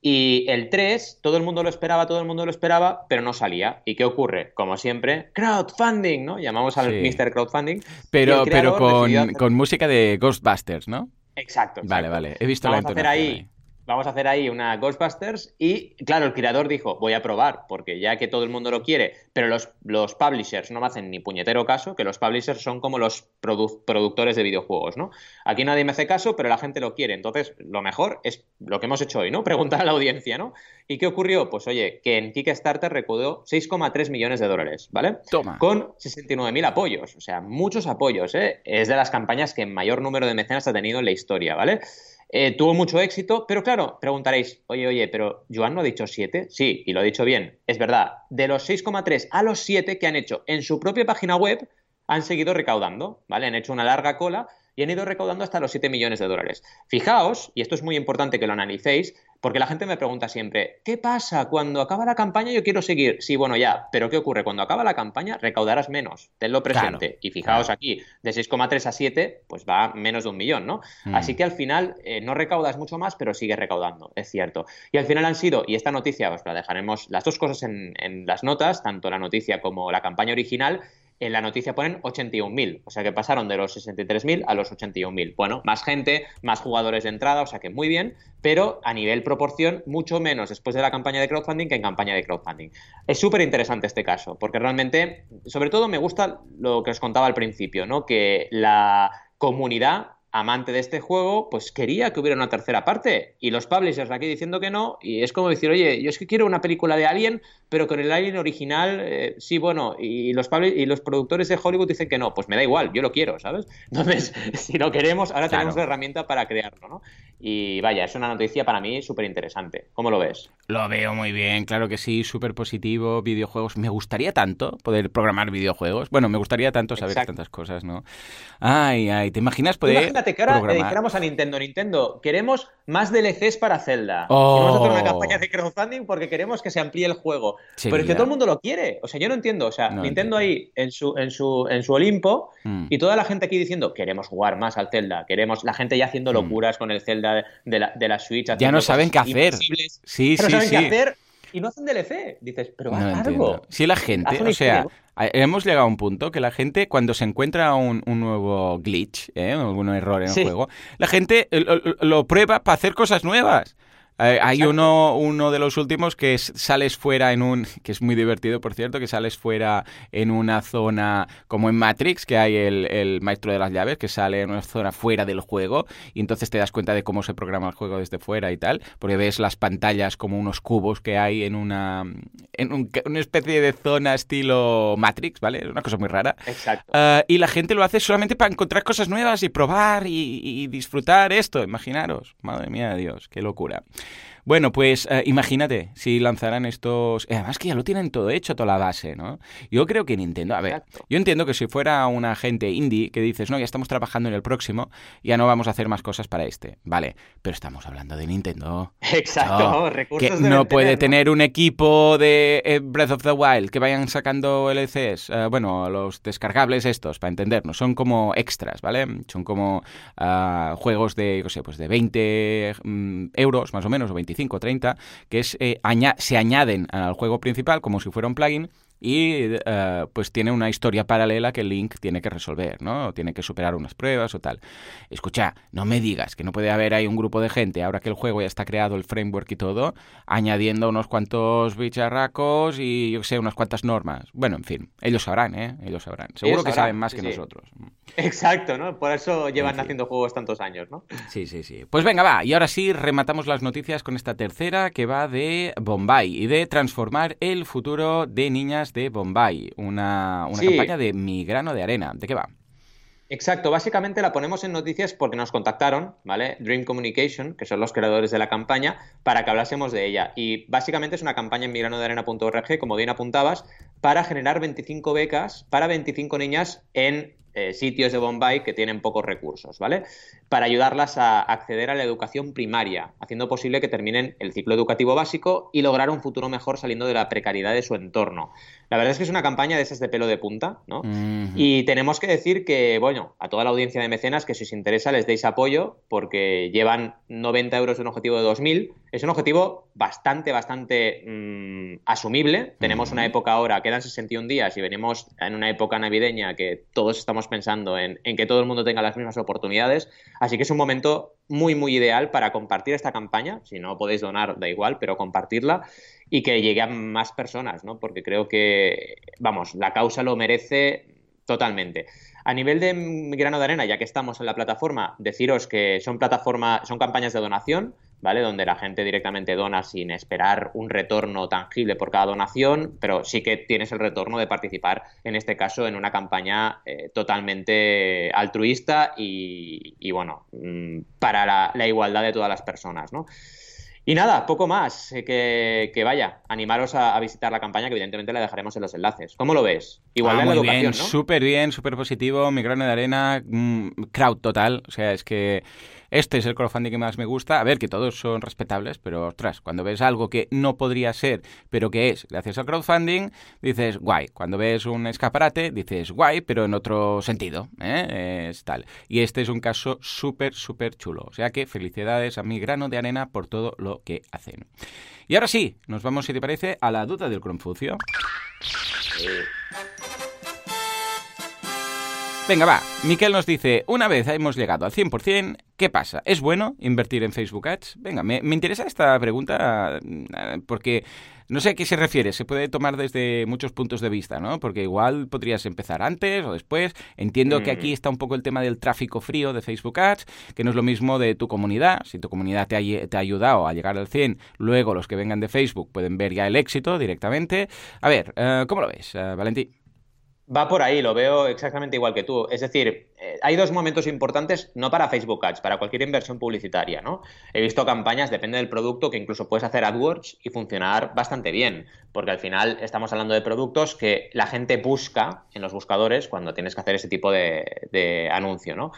Y el 3, todo el mundo lo esperaba, todo el mundo lo esperaba, pero no salía. ¿Y qué ocurre? Como siempre, crowdfunding, ¿no? Llamamos al Mr. Crowdfunding. Pero, pero con, con, música de Ghostbusters, ¿no? Exacto. Vale, vale. He visto la hacer ahí vamos a hacer ahí una Ghostbusters y claro, el creador dijo, voy a probar, porque ya que todo el mundo lo quiere, pero los, los publishers no me hacen ni puñetero caso, que los publishers son como los productores de videojuegos, ¿no? Aquí nadie me hace caso, pero la gente lo quiere, entonces lo mejor es lo que hemos hecho hoy, ¿no? Preguntar a la audiencia, ¿no? ¿Y qué ocurrió? Pues oye, que en Kickstarter recaudó 6,3 millones de dólares, ¿vale? Toma. Con 69.000 apoyos, o sea, muchos apoyos, ¿eh? Es de las campañas que mayor número de mecenas ha tenido en la historia, ¿vale? Eh, tuvo mucho éxito, pero claro, preguntaréis, oye, oye, pero Joan no ha dicho 7? Sí, y lo ha dicho bien, es verdad. De los 6,3 a los 7 que han hecho en su propia página web, han seguido recaudando, ¿vale? Han hecho una larga cola y han ido recaudando hasta los 7 millones de dólares. Fijaos, y esto es muy importante que lo analicéis, porque la gente me pregunta siempre, ¿qué pasa cuando acaba la campaña? Yo quiero seguir. Sí, bueno, ya, pero ¿qué ocurre? Cuando acaba la campaña recaudarás menos, tenlo presente. y fijaos aquí, de 6,3 a 7, pues va menos de un millón, ¿no? Mm. Así que al final eh, no recaudas mucho más, pero sigues recaudando, es cierto. Y al final han sido, y esta noticia os la dejaremos, las dos cosas en, en las notas, tanto la noticia como la campaña original, en la noticia ponen 81.000, o sea que pasaron de los 63.000 a los 81.000. Bueno, más gente, más jugadores de entrada, o sea que muy bien, pero a nivel proporción mucho menos después de la campaña de crowdfunding que en campaña de crowdfunding. Es súper interesante este caso, porque realmente, sobre todo me gusta lo que os contaba al principio, ¿no? Que la comunidad amante de este juego, pues quería que hubiera una tercera parte. Y los publishers aquí diciendo que no, y es como decir, oye, yo es que quiero una película de Alien, pero con el Alien original, eh, sí, bueno, y los, y los productores de Hollywood dicen que no, pues me da igual, yo lo quiero, ¿sabes? Entonces, si lo queremos, ahora tenemos la herramienta para crearlo, ¿no? Y vaya, es una noticia para mí súper interesante. ¿Cómo lo ves? Lo veo muy bien, claro que sí, súper positivo, videojuegos. Me gustaría tanto poder programar videojuegos. Bueno, me gustaría tanto saber tantas cosas, ¿no? Ay, ay, ¿te imaginas poder Imagínate que ahora le dijéramos a Nintendo, Nintendo, queremos más DLCs para Zelda. Oh. Queremos hacer una campaña de crowdfunding porque queremos que se amplíe el juego. Pero es que todo el mundo lo quiere. O sea, yo no entiendo. O sea, Nintendo ahí en su, en su, en su Olimpo mm. y toda la gente aquí diciendo, queremos jugar más al Zelda, queremos la gente ya haciendo mm. locuras con el Zelda de la, de la Switch. Ya no saben qué hacer. Sí, pero sí, saben qué hacer y no hacen DLC. Dices, pero haz algo. Si la gente, o sea, hemos llegado a un punto que la gente, cuando se encuentra un, un nuevo glitch, ¿eh? algún error en el juego, la gente lo prueba para hacer cosas nuevas. Eh, hay uno, uno de los últimos que sales fuera en un, que es muy divertido por cierto, que sales fuera en una zona como en Matrix, que hay el, maestro de las llaves, que sale en una zona fuera del juego y entonces te das cuenta de cómo se programa el juego desde fuera y tal, porque ves las pantallas como unos cubos que hay en una, en una especie de zona estilo Matrix, ¿vale? Una cosa muy rara. Exacto. Eh, y la gente lo hace solamente para encontrar cosas nuevas y probar y, y disfrutar esto, imaginaros. Madre mía de Dios, qué locura. Bueno, pues eh, imagínate si lanzaran estos... Además que ya lo tienen todo hecho, toda la base, ¿no? Yo creo que Nintendo... A ver, yo entiendo que si fuera una gente indie que dices, no, ya estamos trabajando en el próximo, ya no vamos a hacer más cosas para este. Vale, pero estamos hablando de Nintendo. Exacto, recursos que no puede tener un equipo de eh, Breath of the Wild que vayan sacando LCs, eh, bueno, los descargables estos, para entendernos, son como extras, ¿vale? Son como ah, juegos de, no sé, pues de 20 mm, euros más o menos, o 25 30, que es, eh, se añaden al juego principal como si fuera un plugin y eh, pues tiene una historia paralela que Link tiene que resolver, ¿no? tiene que superar unas pruebas o tal. Escucha, no me digas que no puede haber ahí un grupo de gente, ahora que el juego ya está creado, el framework y todo, añadiendo unos cuantos bicharracos y yo sé, unas cuantas normas. Bueno, en fin, ellos sabrán, ¿eh? Ellos sabrán. Seguro que saben más que nosotros. Exacto, ¿no? Por eso llevan haciendo juegos tantos años, ¿no? Sí, sí, sí. Pues venga, va. Y ahora sí, rematamos las noticias con esta tercera que va de Bombay y de transformar el futuro de niñas de Bombay. Una, campaña de mi grano de arena. ¿De qué va? Exacto, básicamente la ponemos en noticias porque nos contactaron, ¿vale? Dream Communication, que son los creadores de la campaña, para que hablásemos de ella. Y básicamente es una campaña en migranodearena.org, como bien apuntabas, para generar 25 becas para 25 niñas en eh, sitios de Bombay que tienen pocos recursos, ¿vale? Para ayudarlas a acceder a la educación primaria, haciendo posible que terminen el ciclo educativo básico y lograr un futuro mejor saliendo de la precariedad de su entorno. La verdad es que es una campaña de esas de pelo de punta, ¿no? Y tenemos que decir que, bueno, a toda la audiencia de mecenas que si os interesa les deis apoyo porque llevan 90 euros de un objetivo de 2.000. Es un objetivo bastante, bastante mm, asumible. Tenemos una época ahora, quedan 61 días y venimos en una época navideña que todos estamos pensando en, en que todo el mundo tenga las mismas oportunidades. Así que es un momento muy, muy ideal para compartir esta campaña. Si no podéis donar, da igual, pero compartirla y que llegue a más personas, ¿no? Porque creo que, vamos, la causa lo merece totalmente. A nivel de grano de arena, ya que estamos en la plataforma, deciros que son plataforma, son campañas de donación, ¿vale? Donde la gente directamente dona sin esperar un retorno tangible por cada donación, pero sí que tienes el retorno de participar, en este caso, en una campaña eh, totalmente altruista y, bueno, mm, para la, la, igualdad de todas las personas, ¿no? Y nada, poco más. Eh, que, vaya, animaros a, visitar la campaña, que evidentemente la dejaremos en los enlaces. ¿Cómo lo ves? Igual ah, la educación, bien, Súper bien, súper positivo. Mi grano de arena, mm, crowd total. O sea, es que este es el crowdfunding que más me gusta. A ver, que todos son respetables, pero ostras, cuando ves algo que no podría ser, pero que es gracias al crowdfunding, dices guay. Cuando ves un escaparate, dices guay, pero en otro sentido. ¿eh? Es tal. Y este es un caso súper, súper chulo. O sea que felicidades a mi grano de arena por todo lo que hacen. Y ahora sí, nos vamos, si te parece, a la duda del Confucio. Venga, va. Miquel nos dice, una vez hemos llegado al 100%, ¿qué pasa? ¿Es bueno invertir en Facebook Ads? Venga, me, interesa esta pregunta eh, porque no sé a qué se refiere. Se puede tomar desde muchos puntos de vista, ¿no? Porque igual podrías empezar antes o después. Entiendo que aquí mm. está un poco el tema del tráfico frío de Facebook Ads, que no es lo mismo de tu comunidad. Si tu comunidad te ha, te ha ayudado a llegar al 100, luego los que vengan de Facebook pueden ver ya el éxito directamente. A ver, eh, ¿cómo lo ves, eh, Valentín? Va por ahí, lo veo exactamente igual que tú. Es decir, eh, hay dos momentos importantes, no para Facebook Ads, para cualquier inversión publicitaria, ¿no? He visto campañas, depende del producto, que incluso puedes hacer AdWords y funcionar bastante bien, porque al final estamos hablando de productos que la gente busca en los buscadores cuando tienes que hacer ese tipo de, de anuncio, ¿no?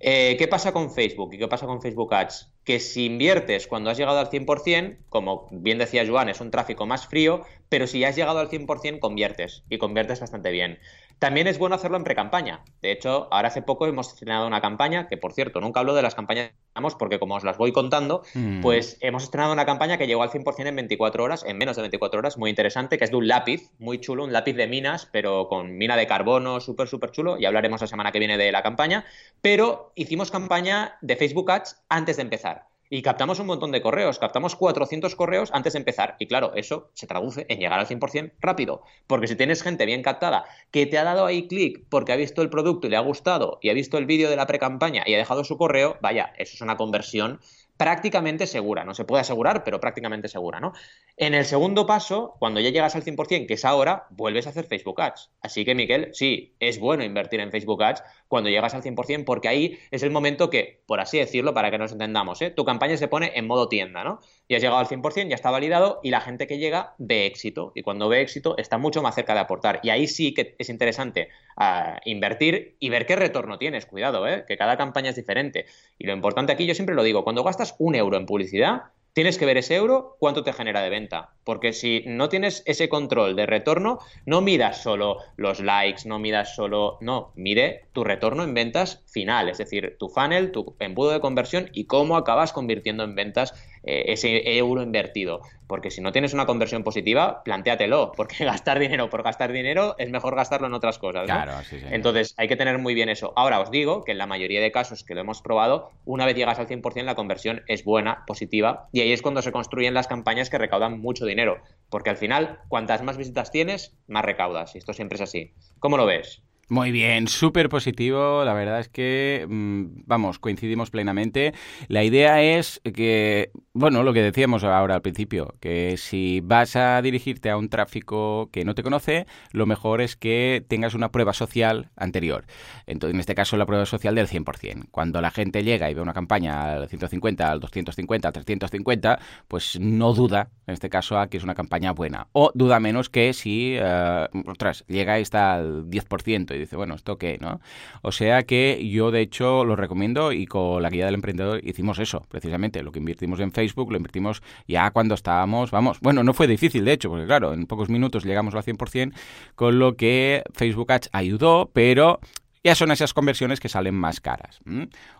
Eh, ¿Qué pasa con Facebook y qué pasa con Facebook Ads? Que si inviertes cuando has llegado al 100%, como bien decía Joan, es un tráfico más frío, pero si ya has llegado al 100%, conviertes y conviertes bastante bien. También es bueno hacerlo en pre-campaña. De hecho, ahora hace poco hemos estrenado una campaña, que por cierto, nunca hablo de las campañas porque como os las voy contando, mm. pues hemos estrenado una campaña que llegó al 100% en 24 horas, en menos de 24 horas, muy interesante, que es de un lápiz, muy chulo, un lápiz de minas, pero con mina de carbono, súper, súper chulo, y hablaremos la semana que viene de la campaña, pero hicimos campaña de Facebook Ads antes de empezar. Y captamos un montón de correos, captamos 400 correos antes de empezar. Y claro, eso se traduce en llegar al 100% rápido. Porque si tienes gente bien captada que te ha dado ahí clic porque ha visto el producto y le ha gustado y ha visto el vídeo de la pre-campaña y ha dejado su correo, vaya, eso es una conversión prácticamente segura. No se puede asegurar, pero prácticamente segura, ¿no? En el segundo paso, cuando ya llegas al 100%, que es ahora, vuelves a hacer Facebook Ads. Así que, Miguel, sí, es bueno invertir en Facebook Ads cuando llegas al 100%, porque ahí es el momento que, por así decirlo, para que nos entendamos, ¿eh? tu campaña se pone en modo tienda, ¿no? Y has llegado al 100%, ya está validado y la gente que llega ve éxito. Y cuando ve éxito está mucho más cerca de aportar. Y ahí sí que es interesante ah, invertir y ver qué retorno tienes. Cuidado, ¿eh? que cada campaña es diferente. Y lo importante aquí, yo siempre lo digo, cuando gastas un euro en publicidad, tienes que ver ese euro cuánto te genera de venta. Porque si no tienes ese control de retorno, no midas solo los likes, no midas solo. No, mire tu retorno en ventas final, es decir, tu funnel, tu embudo de conversión y cómo acabas convirtiendo en ventas eh, ese euro invertido. Porque si no tienes una conversión positiva, plantéatelo, porque gastar dinero por gastar dinero es mejor gastarlo en otras cosas. Claro, sí, sí. Entonces hay que tener muy bien eso. Ahora os digo que en la mayoría de casos que lo hemos probado, una vez llegas al 100% la conversión es buena, positiva, y ahí es cuando se construyen las campañas que recaudan mucho dinero. Porque al final, cuantas más visitas tienes, más recaudas. Y esto siempre es así. ¿Cómo lo ves? Muy bien, súper positivo. La verdad es que, mm, vamos, coincidimos plenamente. La idea es que, bueno, lo que decíamos ahora al principio, que si vas a dirigirte a un tráfico que no te conoce, lo mejor es que tengas una prueba social anterior. Entonces, en este caso, la prueba social del 100%. Cuando la gente llega y ve una campaña al 150, al 250, al 350, pues no duda, en este caso, a que es una campaña buena. O duda menos que si, uh, ostras, llega y está al 10% dice, bueno, ¿esto qué? ¿no? O sea que yo, de hecho, lo recomiendo y con la guía del emprendedor hicimos eso, precisamente. Lo que invertimos en Facebook lo invertimos ya cuando estábamos, vamos, bueno, no fue difícil, de hecho, porque claro, en pocos minutos llegamos al 100%, con lo que Facebook Ads ayudó, pero ya son esas conversiones que salen más caras.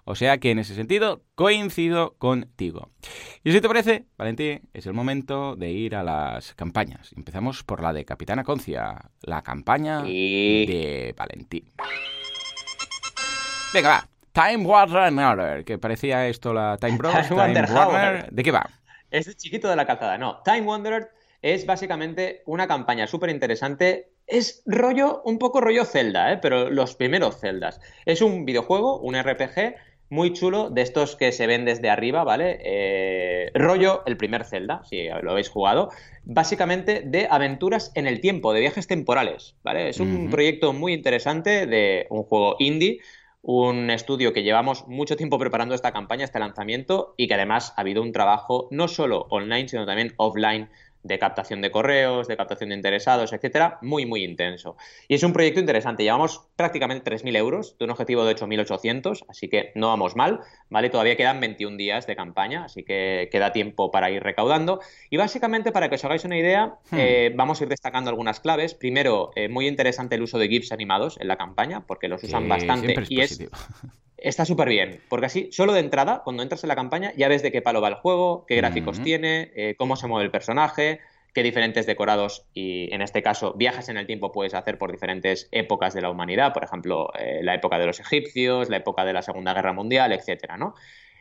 O sea que en ese sentido coincido contigo. Y si te parece, Valentín, es el momento de ir a las campañas. Empezamos por la de Capitana Concia, la campaña de Valentín. Venga, va. Time Warner, que parecía esto la Time Bros. Time, Warner. ¿De qué va? Es el chiquito de la calzada. No, Time Wanderer es básicamente una campaña súper interesante es rollo, un poco rollo Zelda, ¿eh? pero los primeros Zeldas. Es un videojuego, un RPG muy chulo, de estos que se ven desde arriba, ¿vale? Eh, rollo el primer Zelda, si lo habéis jugado. Básicamente de aventuras en el tiempo, de viajes temporales, ¿vale? Es un proyecto muy interesante de un juego indie, un estudio que llevamos mucho tiempo preparando esta campaña, este lanzamiento, y que además ha habido un trabajo no solo online, sino también offline de captación de correos, de captación de interesados, etcétera, muy, muy intenso. Y es un proyecto interesante. Llevamos prácticamente 3.000 euros de un objetivo de 8.800, así que no vamos mal, ¿vale? Todavía quedan 21 días de campaña, así que queda tiempo para ir recaudando. Y básicamente, para que os hagáis una idea, hmm. eh, vamos a ir destacando algunas claves. Primero, eh, muy interesante el uso de GIFs animados en la campaña, porque los usan bastante y es Está súper bien, porque así, solo de entrada, cuando entras en la campaña, ya ves de qué palo va el juego, qué gráficos tiene, eh, cómo se mueve el personaje, qué diferentes decorados y, en este caso, viajes en el tiempo puedes hacer por diferentes épocas de la humanidad, por ejemplo, eh, la época de los egipcios, la época de la Segunda Guerra Mundial, etcétera, ¿no?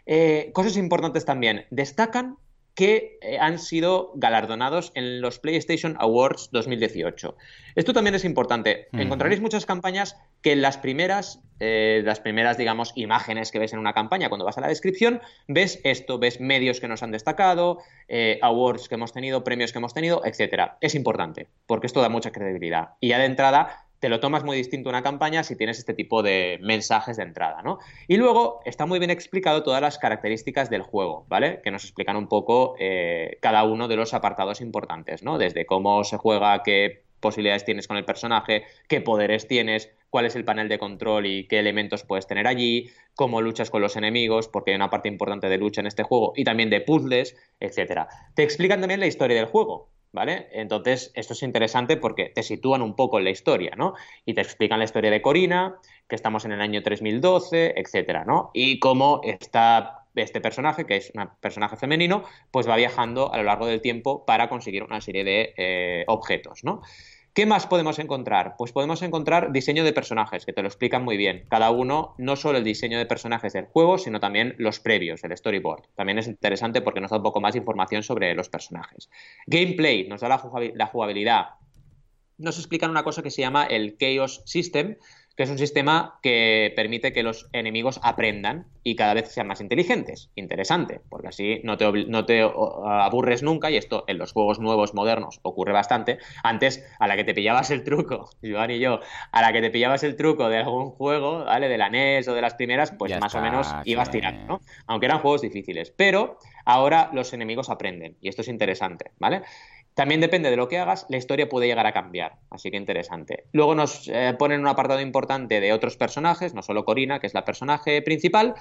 Eh, cosas importantes también. Destacan que eh, han sido galardonados en los PlayStation Awards 2018. Esto también es importante. Encontraréis muchas campañas que en las primeras, eh, las primeras, digamos, imágenes que ves en una campaña, cuando vas a la descripción, ves esto, ves medios que nos han destacado, eh, awards que hemos tenido, premios que hemos tenido, etcétera. Es importante, porque esto da mucha credibilidad. Y ya de entrada te lo tomas muy distinto una campaña si tienes este tipo de mensajes de entrada, ¿no? Y luego está muy bien explicado todas las características del juego, ¿vale? Que nos explican un poco eh, cada uno de los apartados importantes, ¿no? Desde cómo se juega, qué posibilidades tienes con el personaje, qué poderes tienes, cuál es el panel de control y qué elementos puedes tener allí, cómo luchas con los enemigos, porque hay una parte importante de lucha en este juego, y también de puzzles, etcétera. Te explican también la historia del juego, ¿vale? Entonces, esto es interesante porque te sitúan un poco en la historia, ¿no? Y te explican la historia de Corina, que estamos en el año 3012, etcétera, ¿no? Y cómo está este personaje, que es un personaje femenino, pues va viajando a lo largo del tiempo para conseguir una serie de eh, objetos, ¿no? ¿Qué más podemos encontrar? Pues podemos encontrar diseño de personajes, que te lo explican muy bien. Cada uno, no solo el diseño de personajes del juego, sino también los previos, el storyboard. También es interesante porque nos da un poco más información sobre los personajes. Gameplay, nos da la jugabilidad. Nos explican una cosa que se llama el Chaos System, que es un sistema que permite que los enemigos aprendan y cada vez sean más inteligentes. Interesante, porque así no te, no te aburres nunca, y esto en los juegos nuevos, modernos, ocurre bastante. Antes, a la que te pillabas el truco, Joan y yo, a la que te pillabas el truco de algún juego, ¿vale? De la NES o de las primeras, pues más o menos ibas tirando, ¿no? Aunque eran juegos difíciles. Pero ahora los enemigos aprenden, y esto es interesante, ¿vale? También depende de lo que hagas, la historia puede llegar a cambiar, así que interesante. Luego nos eh, ponen un apartado importante de otros personajes, no solo Corina, que es la personaje principal,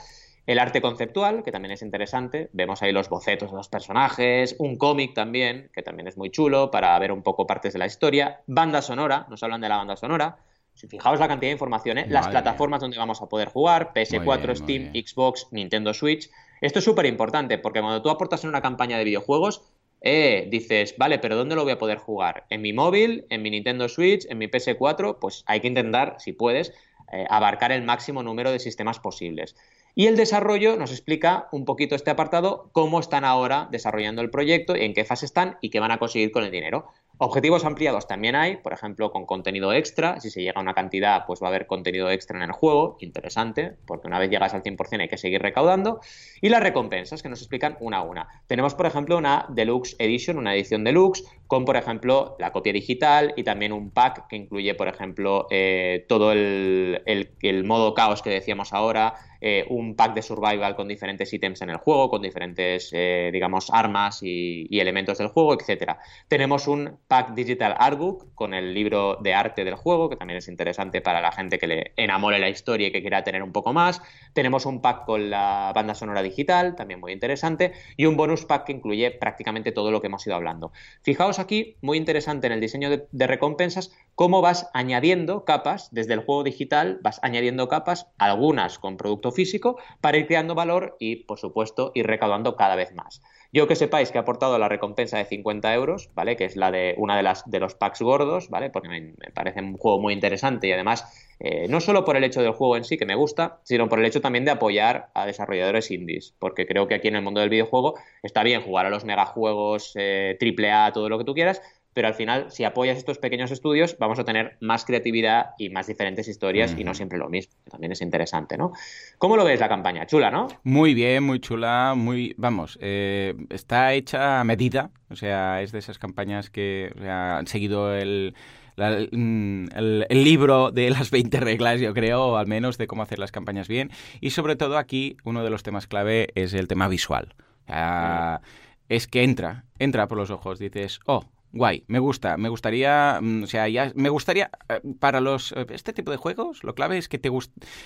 el arte conceptual, que también es interesante, vemos ahí los bocetos de los personajes, un cómic también, que también es muy chulo para ver un poco partes de la historia, banda sonora, nos hablan de la banda sonora, si fijaos la cantidad de información, ¿eh? las plataformas donde vamos a poder jugar, PS4, Steam, Xbox, Nintendo Switch, Esto es súper importante porque cuando tú aportas en una campaña de videojuegos, eh, dices, vale, pero ¿dónde lo voy a poder jugar? ¿En mi móvil? ¿En mi Nintendo Switch? ¿En mi PS4? Pues hay que intentar, si puedes, eh, abarcar el máximo número de sistemas posibles. Y el desarrollo nos explica un poquito este apartado, cómo están ahora desarrollando el proyecto, en qué fase están y qué van a conseguir con el dinero. Objetivos ampliados también hay, por ejemplo, con contenido extra. Si se llega a una cantidad, pues va a haber contenido extra en el juego, interesante, porque una vez llegas al 100% hay que seguir recaudando. Y las recompensas, que nos explican una a una. Tenemos, por ejemplo, una Deluxe Edition, una edición Deluxe, con, por ejemplo, la copia digital y también un pack que incluye, por ejemplo, eh, todo el, el modo caos que decíamos ahora, eh, un pack de survival con diferentes ítems en el juego, con diferentes, eh, digamos, armas y, elementos del juego, etcétera. Tenemos un pack digital artbook con el libro de arte del juego, que también es interesante para la gente que le enamore la historia y que quiera tener un poco más. Tenemos un pack con la banda sonora digital, también muy interesante, y un bonus pack que incluye prácticamente todo lo que hemos ido hablando. Fijaos aquí, muy interesante en el diseño de recompensas, cómo vas añadiendo capas desde el juego digital, vas añadiendo capas, algunas con físico, para ir creando valor y, por supuesto, ir recaudando cada vez más. Yo que sepáis que he aportado la recompensa de 50 euros, ¿vale? Que es la de una de las de los packs gordos, ¿vale? Porque me, parece un juego muy interesante y además eh, no solo por el hecho del juego en sí, que me gusta, sino por el hecho también de apoyar a desarrolladores indies, porque creo que aquí en el mundo del videojuego está bien jugar a los megajuegos eh, AAA, todo lo que tú quieras, pero al final, si apoyas estos pequeños estudios, vamos a tener más creatividad y más diferentes historias y no siempre lo mismo, que también es interesante, ¿no? ¿Cómo lo ves la campaña? Chula, ¿no? Muy bien, muy chula, muy, vamos, eh, está hecha a medida, o sea, es de esas campañas que han seguido mm, el... el, libro de las 20 reglas, yo creo, o al menos de cómo hacer las campañas bien. Y sobre todo aquí, uno de los temas clave es el tema visual. Es que entra, entra por los ojos. Dices, oh, guay, me gusta, me gustaría, mm, o sea, ya me gustaría eh, para los eh, este tipo de juegos, lo clave es que te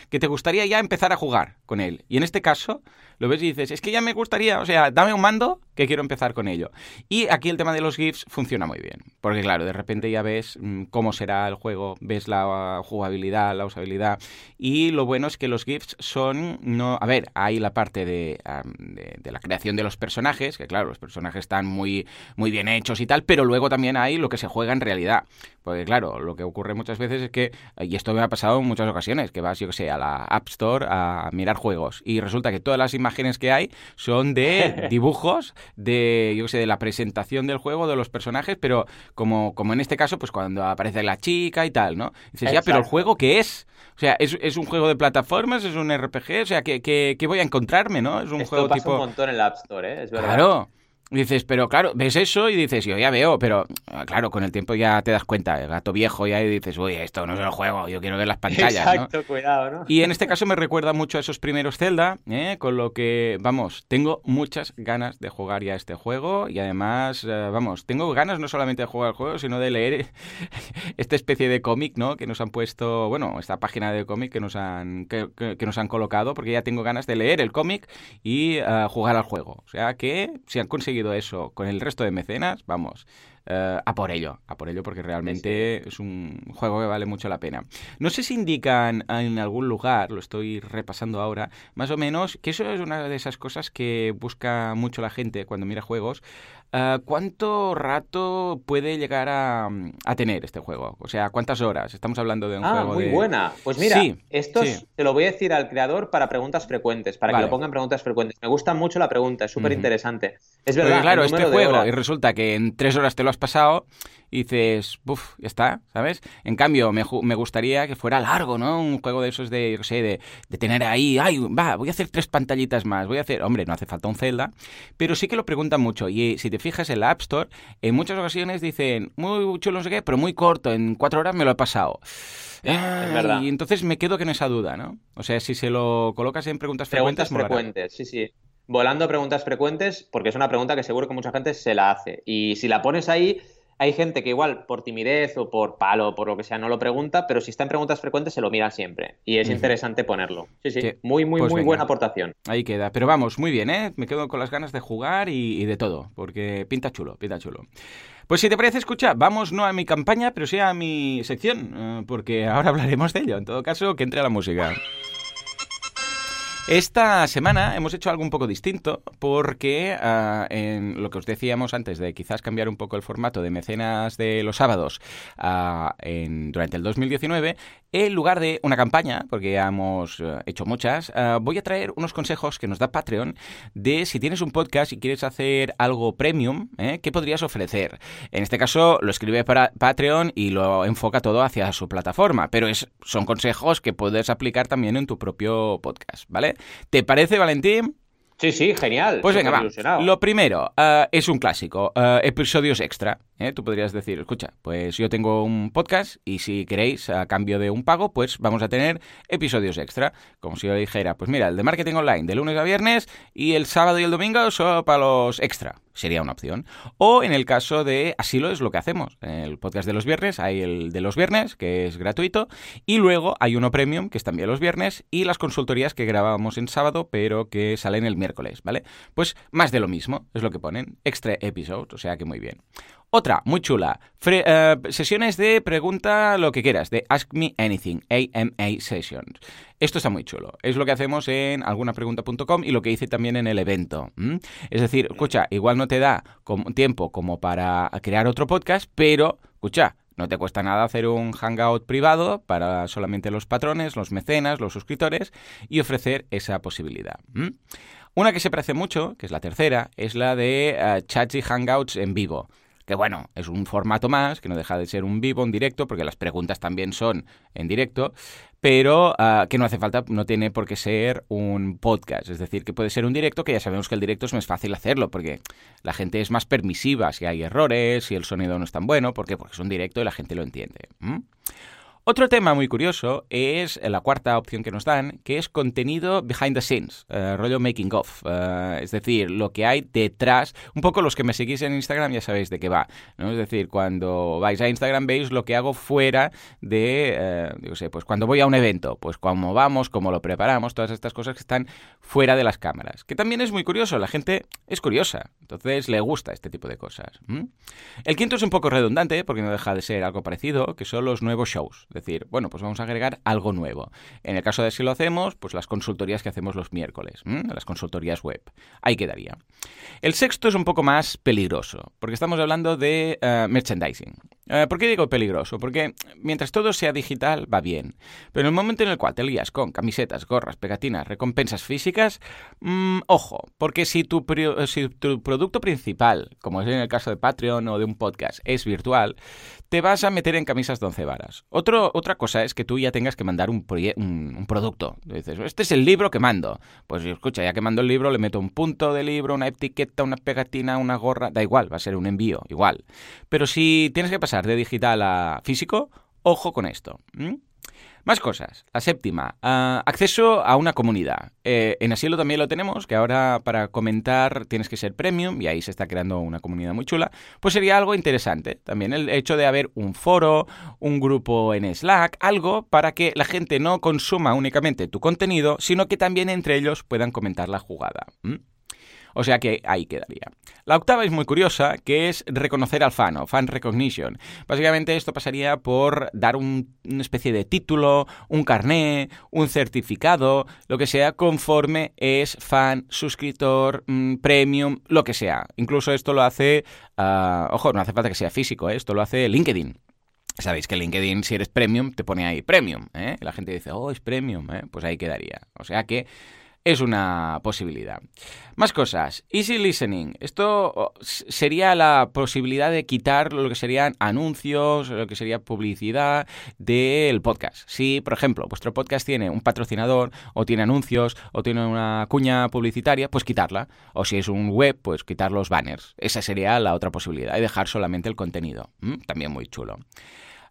que te gustaría ya empezar a jugar con él. Y en este caso, lo ves y dices, es que ya me gustaría, o sea, dame un mando que quiero empezar con ello. Y aquí el tema de los GIFs funciona muy bien, porque claro, de repente ya ves mm, cómo será el juego, ves la jugabilidad, la usabilidad y lo bueno es que los GIFs son no, a ver, hay la parte de, de, la creación de los personajes, que claro, los personajes están muy muy bien hechos y tal, pero luego también hay lo que se juega en realidad. Porque claro, lo que ocurre muchas veces es que, y esto me ha pasado en muchas ocasiones, que vas, yo que sé, a la App Store a mirar juegos y resulta que todas las imágenes que hay son de dibujos, de, yo que sé, de la presentación del juego, de los personajes, pero como, como en este caso, pues cuando aparece la chica y tal, ¿no? dices, ya, pero el juego, ¿qué es? O sea, ¿es, es un juego de plataformas? ¿Es un RPG? O sea, ¿qué, qué, voy a encontrarme, no? Es un Esto juego pasa tipo... un montón en la App Store, ¿eh? Es verdad. Claro dices, pero claro, ves eso y dices, yo ya veo, pero ah, claro, con el tiempo ya te das cuenta, el gato viejo ya y dices, uy, esto no es el juego, yo quiero ver las pantallas. Exacto, cuidado, ¿no? Y en este caso me recuerda mucho a esos primeros Zelda, ¿eh? con lo que, vamos, tengo muchas ganas de jugar ya este juego y además, eh, vamos, tengo ganas no solamente de jugar el juego, sino de leer esta especie de cómic, ¿no? Que nos han puesto, bueno, esta página de cómic que nos han, que, nos han colocado, porque ya tengo ganas de leer el cómic y eh, jugar al juego. O sea que si han conseguido eso con el resto de mecenas, vamos, eh, a por ello, a por ello porque realmente es un juego que vale mucho la pena. No sé si indican en algún lugar, lo estoy repasando ahora, más o menos, que eso es una de esas cosas que busca mucho la gente cuando mira juegos, Ah, ¿Cuánto rato puede llegar a, tener este juego? O sea, ¿cuántas horas? Estamos hablando de un ah, juego muy buena. Pues mira, esto te lo voy a decir al creador para preguntas frecuentes, para que lo pongan preguntas frecuentes. Me gusta mucho la pregunta, es súper interesante. Es verdad. claro, este juego, y resulta que en tres horas te lo has pasado y dices, uff, ya está, ¿sabes? En cambio, me, me, gustaría que fuera largo, ¿no? Un juego de esos de, yo sé, de, de, tener ahí, ay, va, voy a hacer tres pantallitas más, voy a hacer, hombre, no hace falta un Zelda, pero sí que lo preguntan mucho. Y si te fijas en la App Store, en muchas ocasiones dicen, muy chulo, no sé qué, pero muy corto, en cuatro horas me lo he pasado. verdad. Y entonces me quedo con esa duda, ¿no? O sea, si se lo colocas en preguntas, preguntas frecuentes. frecuentes, sí, sí. Volando preguntas frecuentes, porque es una pregunta que seguro que mucha gente se la hace. Y si la pones ahí, hay gente que igual por timidez o por palo o por lo que sea no lo pregunta, pero si está en preguntas frecuentes se lo miran siempre. Y es interesante ponerlo. Sí, sí. Muy, muy, pues muy buena aportación. Ahí queda. Pero vamos, muy bien, ¿eh? Me quedo con las ganas de jugar y, de todo, porque pinta chulo, pinta chulo. Pues si te parece, escucha, vamos no a mi campaña, pero sí a mi sección, eh, porque ahora hablaremos de ello. En todo caso, que entre la música. Esta semana hemos hecho algo un poco distinto porque uh, en lo que os decíamos antes de quizás cambiar un poco el formato de mecenas de los sábados uh, en, durante el 2019, en lugar de una campaña, porque ya hemos uh, hecho muchas, voy a traer unos consejos que nos da Patreon de si tienes un podcast y quieres hacer algo premium, ¿eh? ¿qué podrías ofrecer? En este caso lo escribe para Patreon y lo enfoca todo hacia su plataforma, pero son consejos que puedes aplicar también en tu propio podcast, ¿vale? ¿Te parece, Valentín? Sí, sí, genial. Pues venga, va. Lo primero, uh, es un clásico, uh, episodios extra. ¿eh? Tú podrías decir, escucha, pues yo tengo un podcast y si queréis, a cambio de un pago, pues vamos a tener episodios extra. Como si yo dijera, pues mira, el de marketing online de lunes a viernes y el sábado y el domingo solo para los extra. Sería una opción. O en el caso de Asilo es lo que hacemos. En el podcast de los viernes hay el de los viernes, que es gratuito, y luego hay uno premium, que es también los viernes, y las consultorías que grabábamos en sábado, pero que salen el miércoles, ¿vale? Pues más de lo mismo, es lo que ponen. Extra episode, o sea que muy bien. Otra, muy chula. Uh, sesiones de pregunta lo que quieras, de Ask Me Anything, AMA Sessions. Esto está muy chulo. Es lo que hacemos en algunapregunta.com y lo que hice también en el evento. Es decir, escucha, igual no te da tiempo como para crear otro podcast, pero, escucha, no te cuesta nada hacer un hangout privado para solamente los patrones, los mecenas, los suscriptores y ofrecer esa posibilidad. Una que se parece mucho, que es la tercera, es la de uh, chats y hangouts en vivo que bueno, es un formato más, que no deja de ser un vivo, un directo, porque las preguntas también son en directo, pero uh, que no hace falta, no tiene por qué ser un podcast. Es decir, que puede ser un directo, que ya sabemos que el directo es más fácil hacerlo, porque la gente es más permisiva si hay errores, si el sonido no es tan bueno, ¿por qué? Porque es un directo y la gente lo entiende. Otro tema muy curioso es la cuarta opción que nos dan, que es contenido behind the scenes, uh, rollo making of, uh, es decir, lo que hay detrás, un poco los que me seguís en Instagram ya sabéis de qué va. Es decir, cuando vais a Instagram veis lo que hago fuera de, uh, sé, pues cuando voy a un evento, pues cómo vamos, cómo lo preparamos, todas estas cosas que están fuera de las cámaras, que también es muy curioso, la gente es curiosa, entonces le gusta este tipo de cosas. El quinto es un poco redundante, porque no deja de ser algo parecido, que son los nuevos shows decir, bueno, pues vamos a agregar algo nuevo. En el caso de si lo hacemos, pues las consultorías que hacemos los miércoles, las consultorías web. Ahí quedaría. El sexto es un poco más peligroso, porque estamos hablando de uh, merchandising. Uh, ¿Por qué digo peligroso? Porque mientras todo sea digital va bien, pero en el momento en el cual te lías con camisetas, gorras, pegatinas, recompensas físicas, mmm, ojo, porque si tu, si tu producto principal, como es en el caso de Patreon o de un podcast, es virtual, te vas a meter en camisas de once varas. Otra cosa es que tú ya tengas que mandar un, un, producto. Dices, este es el libro que mando. Pues escucha, ya que mando el libro, le meto un punto de libro, una etiqueta, una pegatina, una gorra, da igual, va a ser un envío, igual. Pero si tienes que pasar de digital a físico, ojo con esto. Más cosas. La séptima, uh, acceso a una comunidad. Eh, en Asilo también lo tenemos, que ahora para comentar tienes que ser premium y ahí se está creando una comunidad muy chula. Pues sería algo interesante también el hecho de haber un foro, un grupo en Slack, algo para que la gente no consuma únicamente tu contenido, sino que también entre ellos puedan comentar la jugada. O sea que ahí quedaría. La octava es muy curiosa, que es reconocer al fan o fan recognition. Básicamente esto pasaría por dar un, una especie de título, un carné, un certificado, lo que sea, conforme es fan, suscriptor, mmm, premium, lo que sea. Incluso esto lo hace, uh, ojo, no hace falta que sea físico, ¿eh? esto lo hace LinkedIn. Sabéis que LinkedIn, si eres premium, te pone ahí premium. ¿eh? La gente dice, oh, es premium. ¿eh? Pues ahí quedaría. O sea que es una posibilidad. Más cosas. Easy listening. Esto sería la posibilidad de quitar lo que serían anuncios, lo que sería publicidad del podcast. Si, por ejemplo, vuestro podcast tiene un patrocinador o tiene anuncios o tiene una cuña publicitaria, pues quitarla. O si es un web, pues quitar los banners. Esa sería la otra posibilidad y dejar solamente el contenido. ¿Mm? También muy chulo.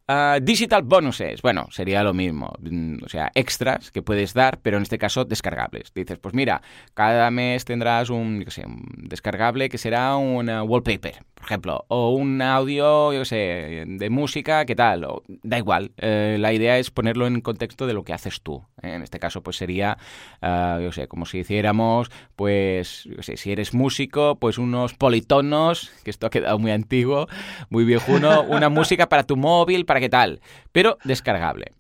Uh, digital bonuses, bueno, sería lo mismo, mm, o sea, extras que puedes dar, pero en este caso descargables. Dices, pues mira, cada mes tendrás un, sé, un descargable que será un wallpaper, por ejemplo, o un audio, yo sé, de música, ¿qué tal? O, da igual, eh, la idea es ponerlo en contexto de lo que haces tú. ¿eh? En este caso, pues sería, uh, yo sé, como si hiciéramos, pues, yo sé, si eres músico, pues unos politonos, que esto ha quedado muy antiguo, muy viejuno, una música para tu móvil, para qué tal, pero descargable.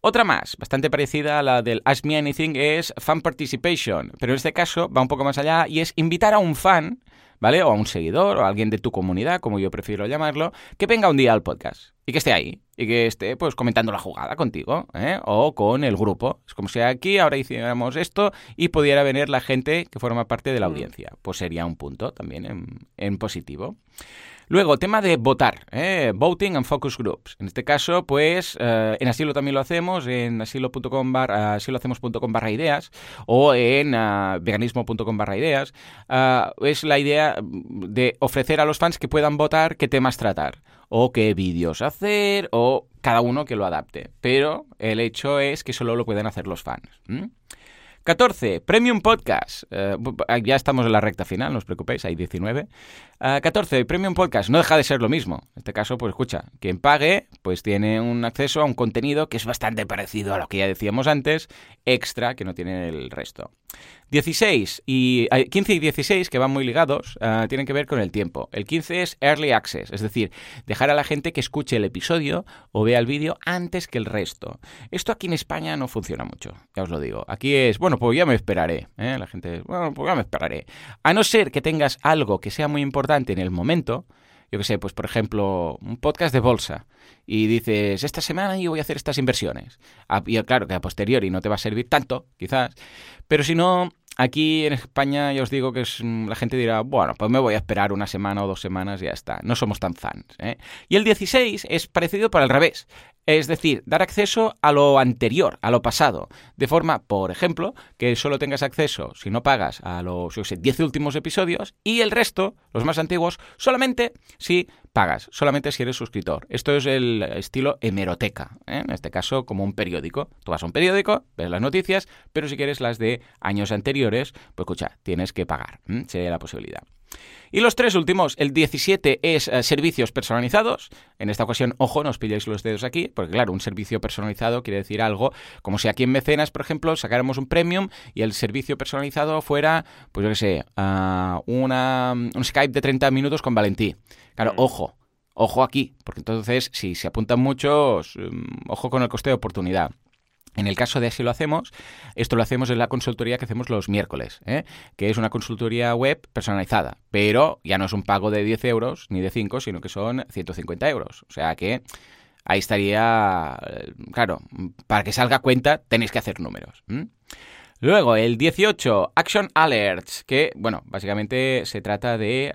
Otra más, bastante parecida a la del Ask Me Anything, es Fan Participation, pero en este caso va un poco más allá y es invitar a un fan, ¿vale? O a un seguidor o a alguien de tu comunidad, como yo prefiero llamarlo, que venga un día al podcast y que esté ahí y que esté pues comentando la jugada contigo ¿eh? o con el grupo. Es como si aquí ahora hiciéramos esto y pudiera venir la gente que forma parte de la audiencia. Pues sería un punto también en, en positivo. Luego, tema de votar, ¿eh? voting and focus groups. En este caso, pues eh, en Asilo también lo hacemos, en asilo.com barra, asilohacemos.com barra ideas o en uh, veganismo.com barra ideas. Uh, es la idea de ofrecer a los fans que puedan votar qué temas tratar o qué vídeos hacer o cada uno que lo adapte. Pero el hecho es que solo lo pueden hacer los fans. 14. Premium Podcast. Uh, ya estamos en la recta final, no os preocupéis, hay 19. Uh, 14. Premium Podcast. No deja de ser lo mismo. En este caso, pues escucha, quien pague, pues tiene un acceso a un contenido que es bastante parecido a lo que ya decíamos antes, extra, que no tiene el resto. 16 y 15 y 16, que van muy ligados, uh, tienen que ver con el tiempo. El 15 es Early Access, es decir, dejar a la gente que escuche el episodio o vea el vídeo antes que el resto. Esto aquí en España no funciona mucho, ya os lo digo. Aquí es, bueno, pues ya me esperaré. ¿eh? La gente, bueno, pues me esperaré. A no ser que tengas algo que sea muy importante en el momento, yo que sé, pues por ejemplo, un podcast de bolsa y dices, esta semana yo voy a hacer estas inversiones. Y claro que a posteriori no te va a servir tanto, quizás, pero si no, Aquí en España ya os digo que es, la gente dirá, bueno, pues me voy a esperar una semana o dos semanas y ya está. No somos tan fans. ¿eh? Y el 16 es parecido para el revés. Es decir, dar acceso a lo anterior, a lo pasado. De forma, por ejemplo, que solo tengas acceso, si no pagas, a los yo sé, 10 últimos episodios y el resto, los más antiguos, solamente si pagas, solamente si eres suscriptor. Esto es el estilo hemeroteca, ¿eh? en este caso como un periódico. Tú vas a un periódico, ves las noticias, pero si quieres las de años anteriores, pues escucha, tienes que pagar. Sería la posibilidad. Y los tres últimos, el 17 es eh, servicios personalizados. En esta ocasión, ojo, no os pilláis los dedos aquí, porque claro, un servicio personalizado quiere decir algo como si aquí en Mecenas, por ejemplo, sacáramos un premium y el servicio personalizado fuera, pues yo qué sé, uh, una, un Skype de 30 minutos con Valentí. Claro, ojo, ojo aquí, porque entonces si se apuntan muchos, um, ojo con el coste de oportunidad. En el caso de Así lo hacemos, esto lo hacemos en la consultoría que hacemos los miércoles, ¿eh? que es una consultoría web personalizada, pero ya no es un pago de 10 euros ni de 5, sino que son 150 euros. O sea que ahí estaría, claro, para que salga cuenta tenéis que hacer números. Luego, el 18, Action Alerts, que, bueno, básicamente se trata de,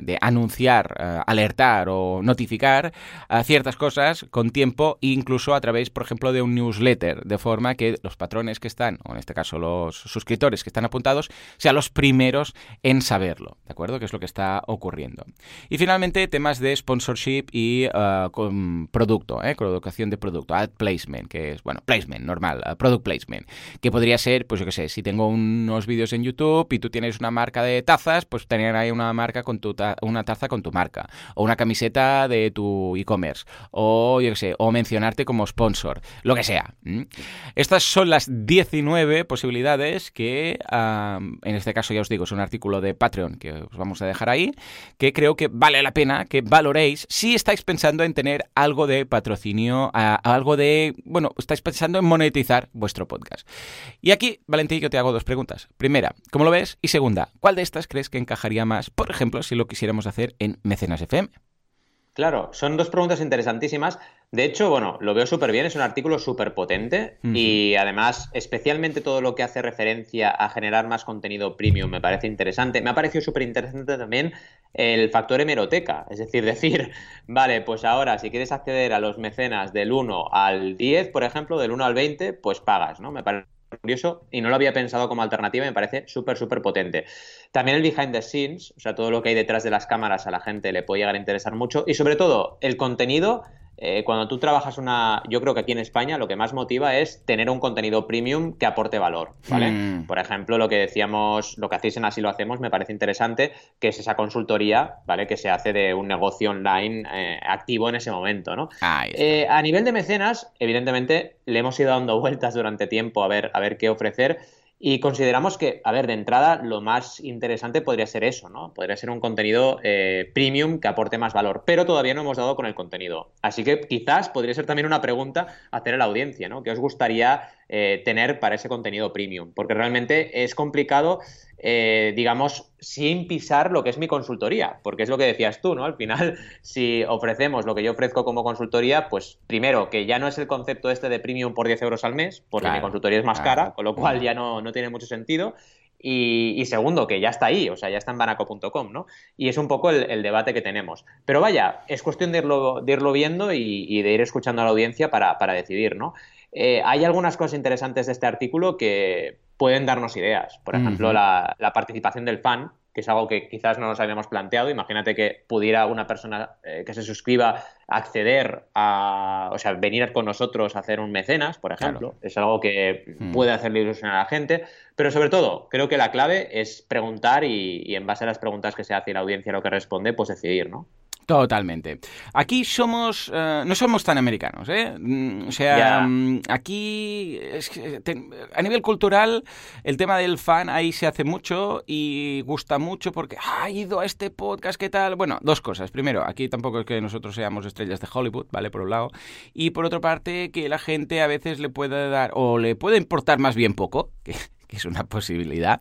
de anunciar, uh, alertar o notificar uh, ciertas cosas con tiempo, incluso a través, por ejemplo, de un newsletter, de forma que los patrones que están, o en este caso los suscriptores que están apuntados, sean los primeros en saberlo, ¿de acuerdo? Que es lo que está ocurriendo. Y finalmente, temas de sponsorship y con producto, ¿eh? colocación de producto, ad placement, que es, bueno, placement, normal, product placement, que podría ser pues yo qué sé, si tengo unos vídeos en YouTube y tú tienes una marca de tazas, pues tener ahí una marca con tu ta una taza con tu marca, o una camiseta de tu e-commerce, o yo qué sé, o mencionarte como sponsor, lo que sea. Estas son las 19 posibilidades que, en este caso ya os digo, es un artículo de Patreon que os vamos a dejar ahí, que creo que vale la pena que valoréis si estáis pensando en tener algo de patrocinio, algo de, bueno, estáis pensando en monetizar vuestro podcast. Y aquí, Valentín, yo te hago dos preguntas. Primera, ¿cómo lo ves? Y segunda, ¿cuál de estas crees que encajaría más, por ejemplo, si lo quisiéramos hacer en Mecenas FM? Claro, son dos preguntas interesantísimas. De hecho, bueno, lo veo súper bien, es un artículo súper potente uh -huh. y además, especialmente todo lo que hace referencia a generar más contenido premium me parece interesante. Me ha parecido súper interesante también el factor hemeroteca, es decir, decir, vale, pues ahora si quieres acceder a los mecenas del 1 al 10, por ejemplo, del 1 al 20, pues pagas, ¿no? Me parece curioso y no lo había pensado como alternativa, me parece súper, súper potente. También el behind the scenes, o sea, todo lo que hay detrás de las cámaras a la gente le puede llegar a interesar mucho y sobre todo el contenido eh, cuando tú trabajas una, yo creo que aquí en España lo que más motiva es tener un contenido premium que aporte valor, ¿vale? Mm. Por ejemplo, lo que decíamos, lo que hacéis en Así lo hacemos me parece interesante, que es esa consultoría, ¿vale? Que se hace de un negocio online eh, activo en ese momento, ¿no? Eh, a nivel de mecenas, evidentemente, le hemos ido dando vueltas durante tiempo a ver, a ver qué ofrecer Y consideramos que, a ver, de entrada, lo más interesante podría ser eso, ¿no? Podría ser un contenido eh, premium que aporte más valor, pero todavía no hemos dado con el contenido. Así que quizás podría ser también una pregunta hacer a la audiencia, ¿no? ¿Qué os gustaría eh, tener para ese contenido premium? Porque realmente es complicado eh, digamos, sin pisar lo que es mi consultoría, porque es lo que decías tú, ¿no? Al final, si ofrecemos lo que yo ofrezco como consultoría, pues primero, que ya no es el concepto este de premium por 10 euros al mes, porque mi consultoría es más cara, con lo cual ya no, no tiene mucho sentido. Y, segundo, que ya está ahí, o sea, ya está en banaco.com, ¿no? Y es un poco el, debate que tenemos. Pero vaya, es cuestión de irlo, de irlo viendo y, de ir escuchando a la audiencia para, para decidir, ¿no? Eh, hay algunas cosas interesantes de este artículo que pueden darnos ideas. Por ejemplo, la, participación del fan, que es algo que quizás no nos habíamos planteado. Imagínate que pudiera una persona eh, que se suscriba acceder a, o sea, venir con nosotros a hacer un mecenas, por ejemplo. Es algo que puede hacerle ilusión a la gente. Pero sobre todo, creo que la clave es preguntar y, y en base a las preguntas que se hace y la audiencia lo que responde, pues decidir, ¿no? Totalmente. Aquí somos, eh, no somos tan americanos, ¿eh? Mm, o sea, mm, aquí a nivel cultural el tema del fan ahí se hace mucho y gusta mucho porque ah, ha ido a este podcast, ¿qué tal? Bueno, dos cosas. Primero, aquí tampoco es que nosotros seamos estrellas de Hollywood, ¿vale? Por un lado. Y por otra parte, que la gente a veces le puede dar o le puede importar más bien poco, que que es una posibilidad.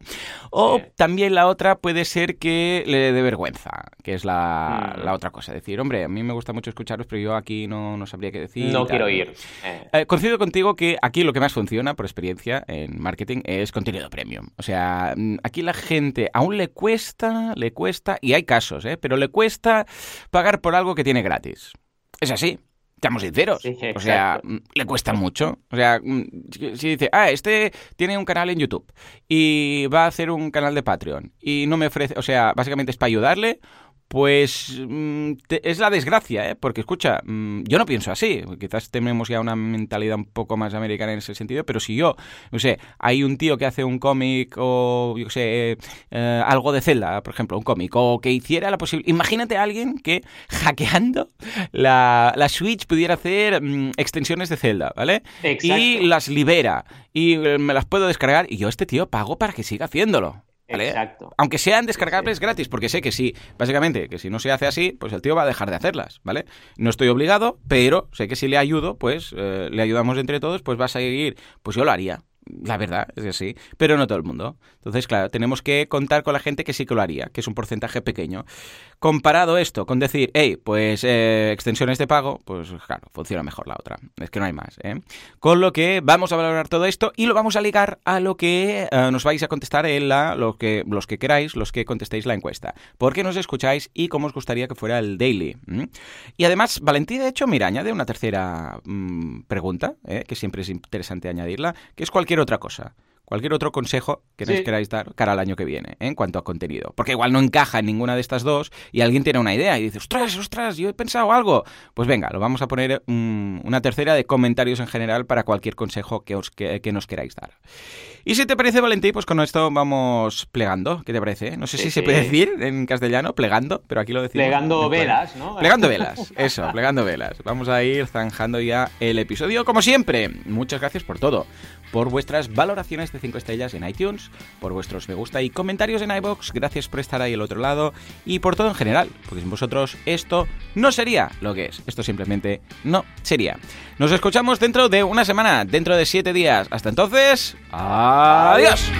O también la otra puede ser que le dé vergüenza, que es la, mm. otra cosa. Decir, hombre, a mí me gusta mucho escucharos, pero yo aquí no, no sabría qué decir. No quiero ir. Eh. Eh, coincido contigo que aquí lo que más funciona, por experiencia en marketing, es contenido premium. O sea, mm, aquí la gente aún le cuesta, le cuesta, y hay casos, ¿eh? pero le cuesta pagar por algo que tiene gratis. Es así. Estamos sinceros. o sea, mm, le cuesta mucho. O sea, mm, si dice, ah, este tiene un canal en YouTube y va a hacer un canal de Patreon y no me ofrece, o sea, básicamente es para ayudarle pues mm, es la desgracia, ¿eh? porque escucha, mm, yo no pienso así, quizás tenemos ya una mentalidad un poco más americana en ese sentido, pero si yo, no sé, hay un tío que hace un cómic o, yo sé, eh, algo de Zelda, por ejemplo, un cómic, o que hiciera la posibilidad, imagínate a alguien que hackeando la, la Switch pudiera hacer mm, extensiones de Zelda, ¿vale? Y las libera y eh, me las puedo descargar y yo este tío pago para que siga haciéndolo. Exacto. Aunque sean descargables gratis, porque sé que si, básicamente, que si no se hace así, pues el tío va a dejar de hacerlas, ¿vale? No estoy obligado, pero sé que si le ayudo, pues eh, le ayudamos entre todos, pues va a seguir, pues yo lo haría, la verdad, es así, pero no todo el mundo. Entonces, claro, tenemos que contar con la gente que sí que lo haría, que es un porcentaje pequeño. Comparado esto con decir, hey, pues eh, extensiones de pago, pues claro, funciona mejor la otra. Es que no hay más. ¿eh? Con lo que vamos a valorar todo esto y lo vamos a ligar a lo que eh, nos vais a contestar en la, lo que, los que queráis, los que contestéis la encuesta. ¿Por qué nos escucháis y cómo os gustaría que fuera el daily? Y además, Valentín, de hecho, mira, añade una tercera mm, pregunta, ¿eh? que siempre es interesante añadirla, que es cualquier otra cosa cualquier otro consejo que nos queráis dar cara al año que viene ¿eh? en cuanto a contenido. Porque igual no encaja en ninguna de estas dos y alguien tiene una idea y dice, ostras, ostras, yo he pensado algo. Pues venga, lo vamos a poner mm, una tercera de comentarios en general para cualquier consejo que, os, que, nos queráis dar. Y si te parece, Valentín, pues con esto vamos plegando. ¿Qué te parece? No sé si se puede decir en castellano, plegando, pero aquí lo decimos. Plegando velas, ¿no? Plegando velas, eso, plegando velas. Vamos a ir zanjando ya el episodio como siempre. Muchas gracias por todo por vuestras valoraciones de 5 estrellas en iTunes, por vuestros me gusta y comentarios en iBox, gracias por estar ahí al otro lado y por todo en general, porque sin vosotros esto no sería lo que es, esto simplemente no sería. Nos escuchamos dentro de una semana, dentro de 7 días. Hasta entonces, adiós.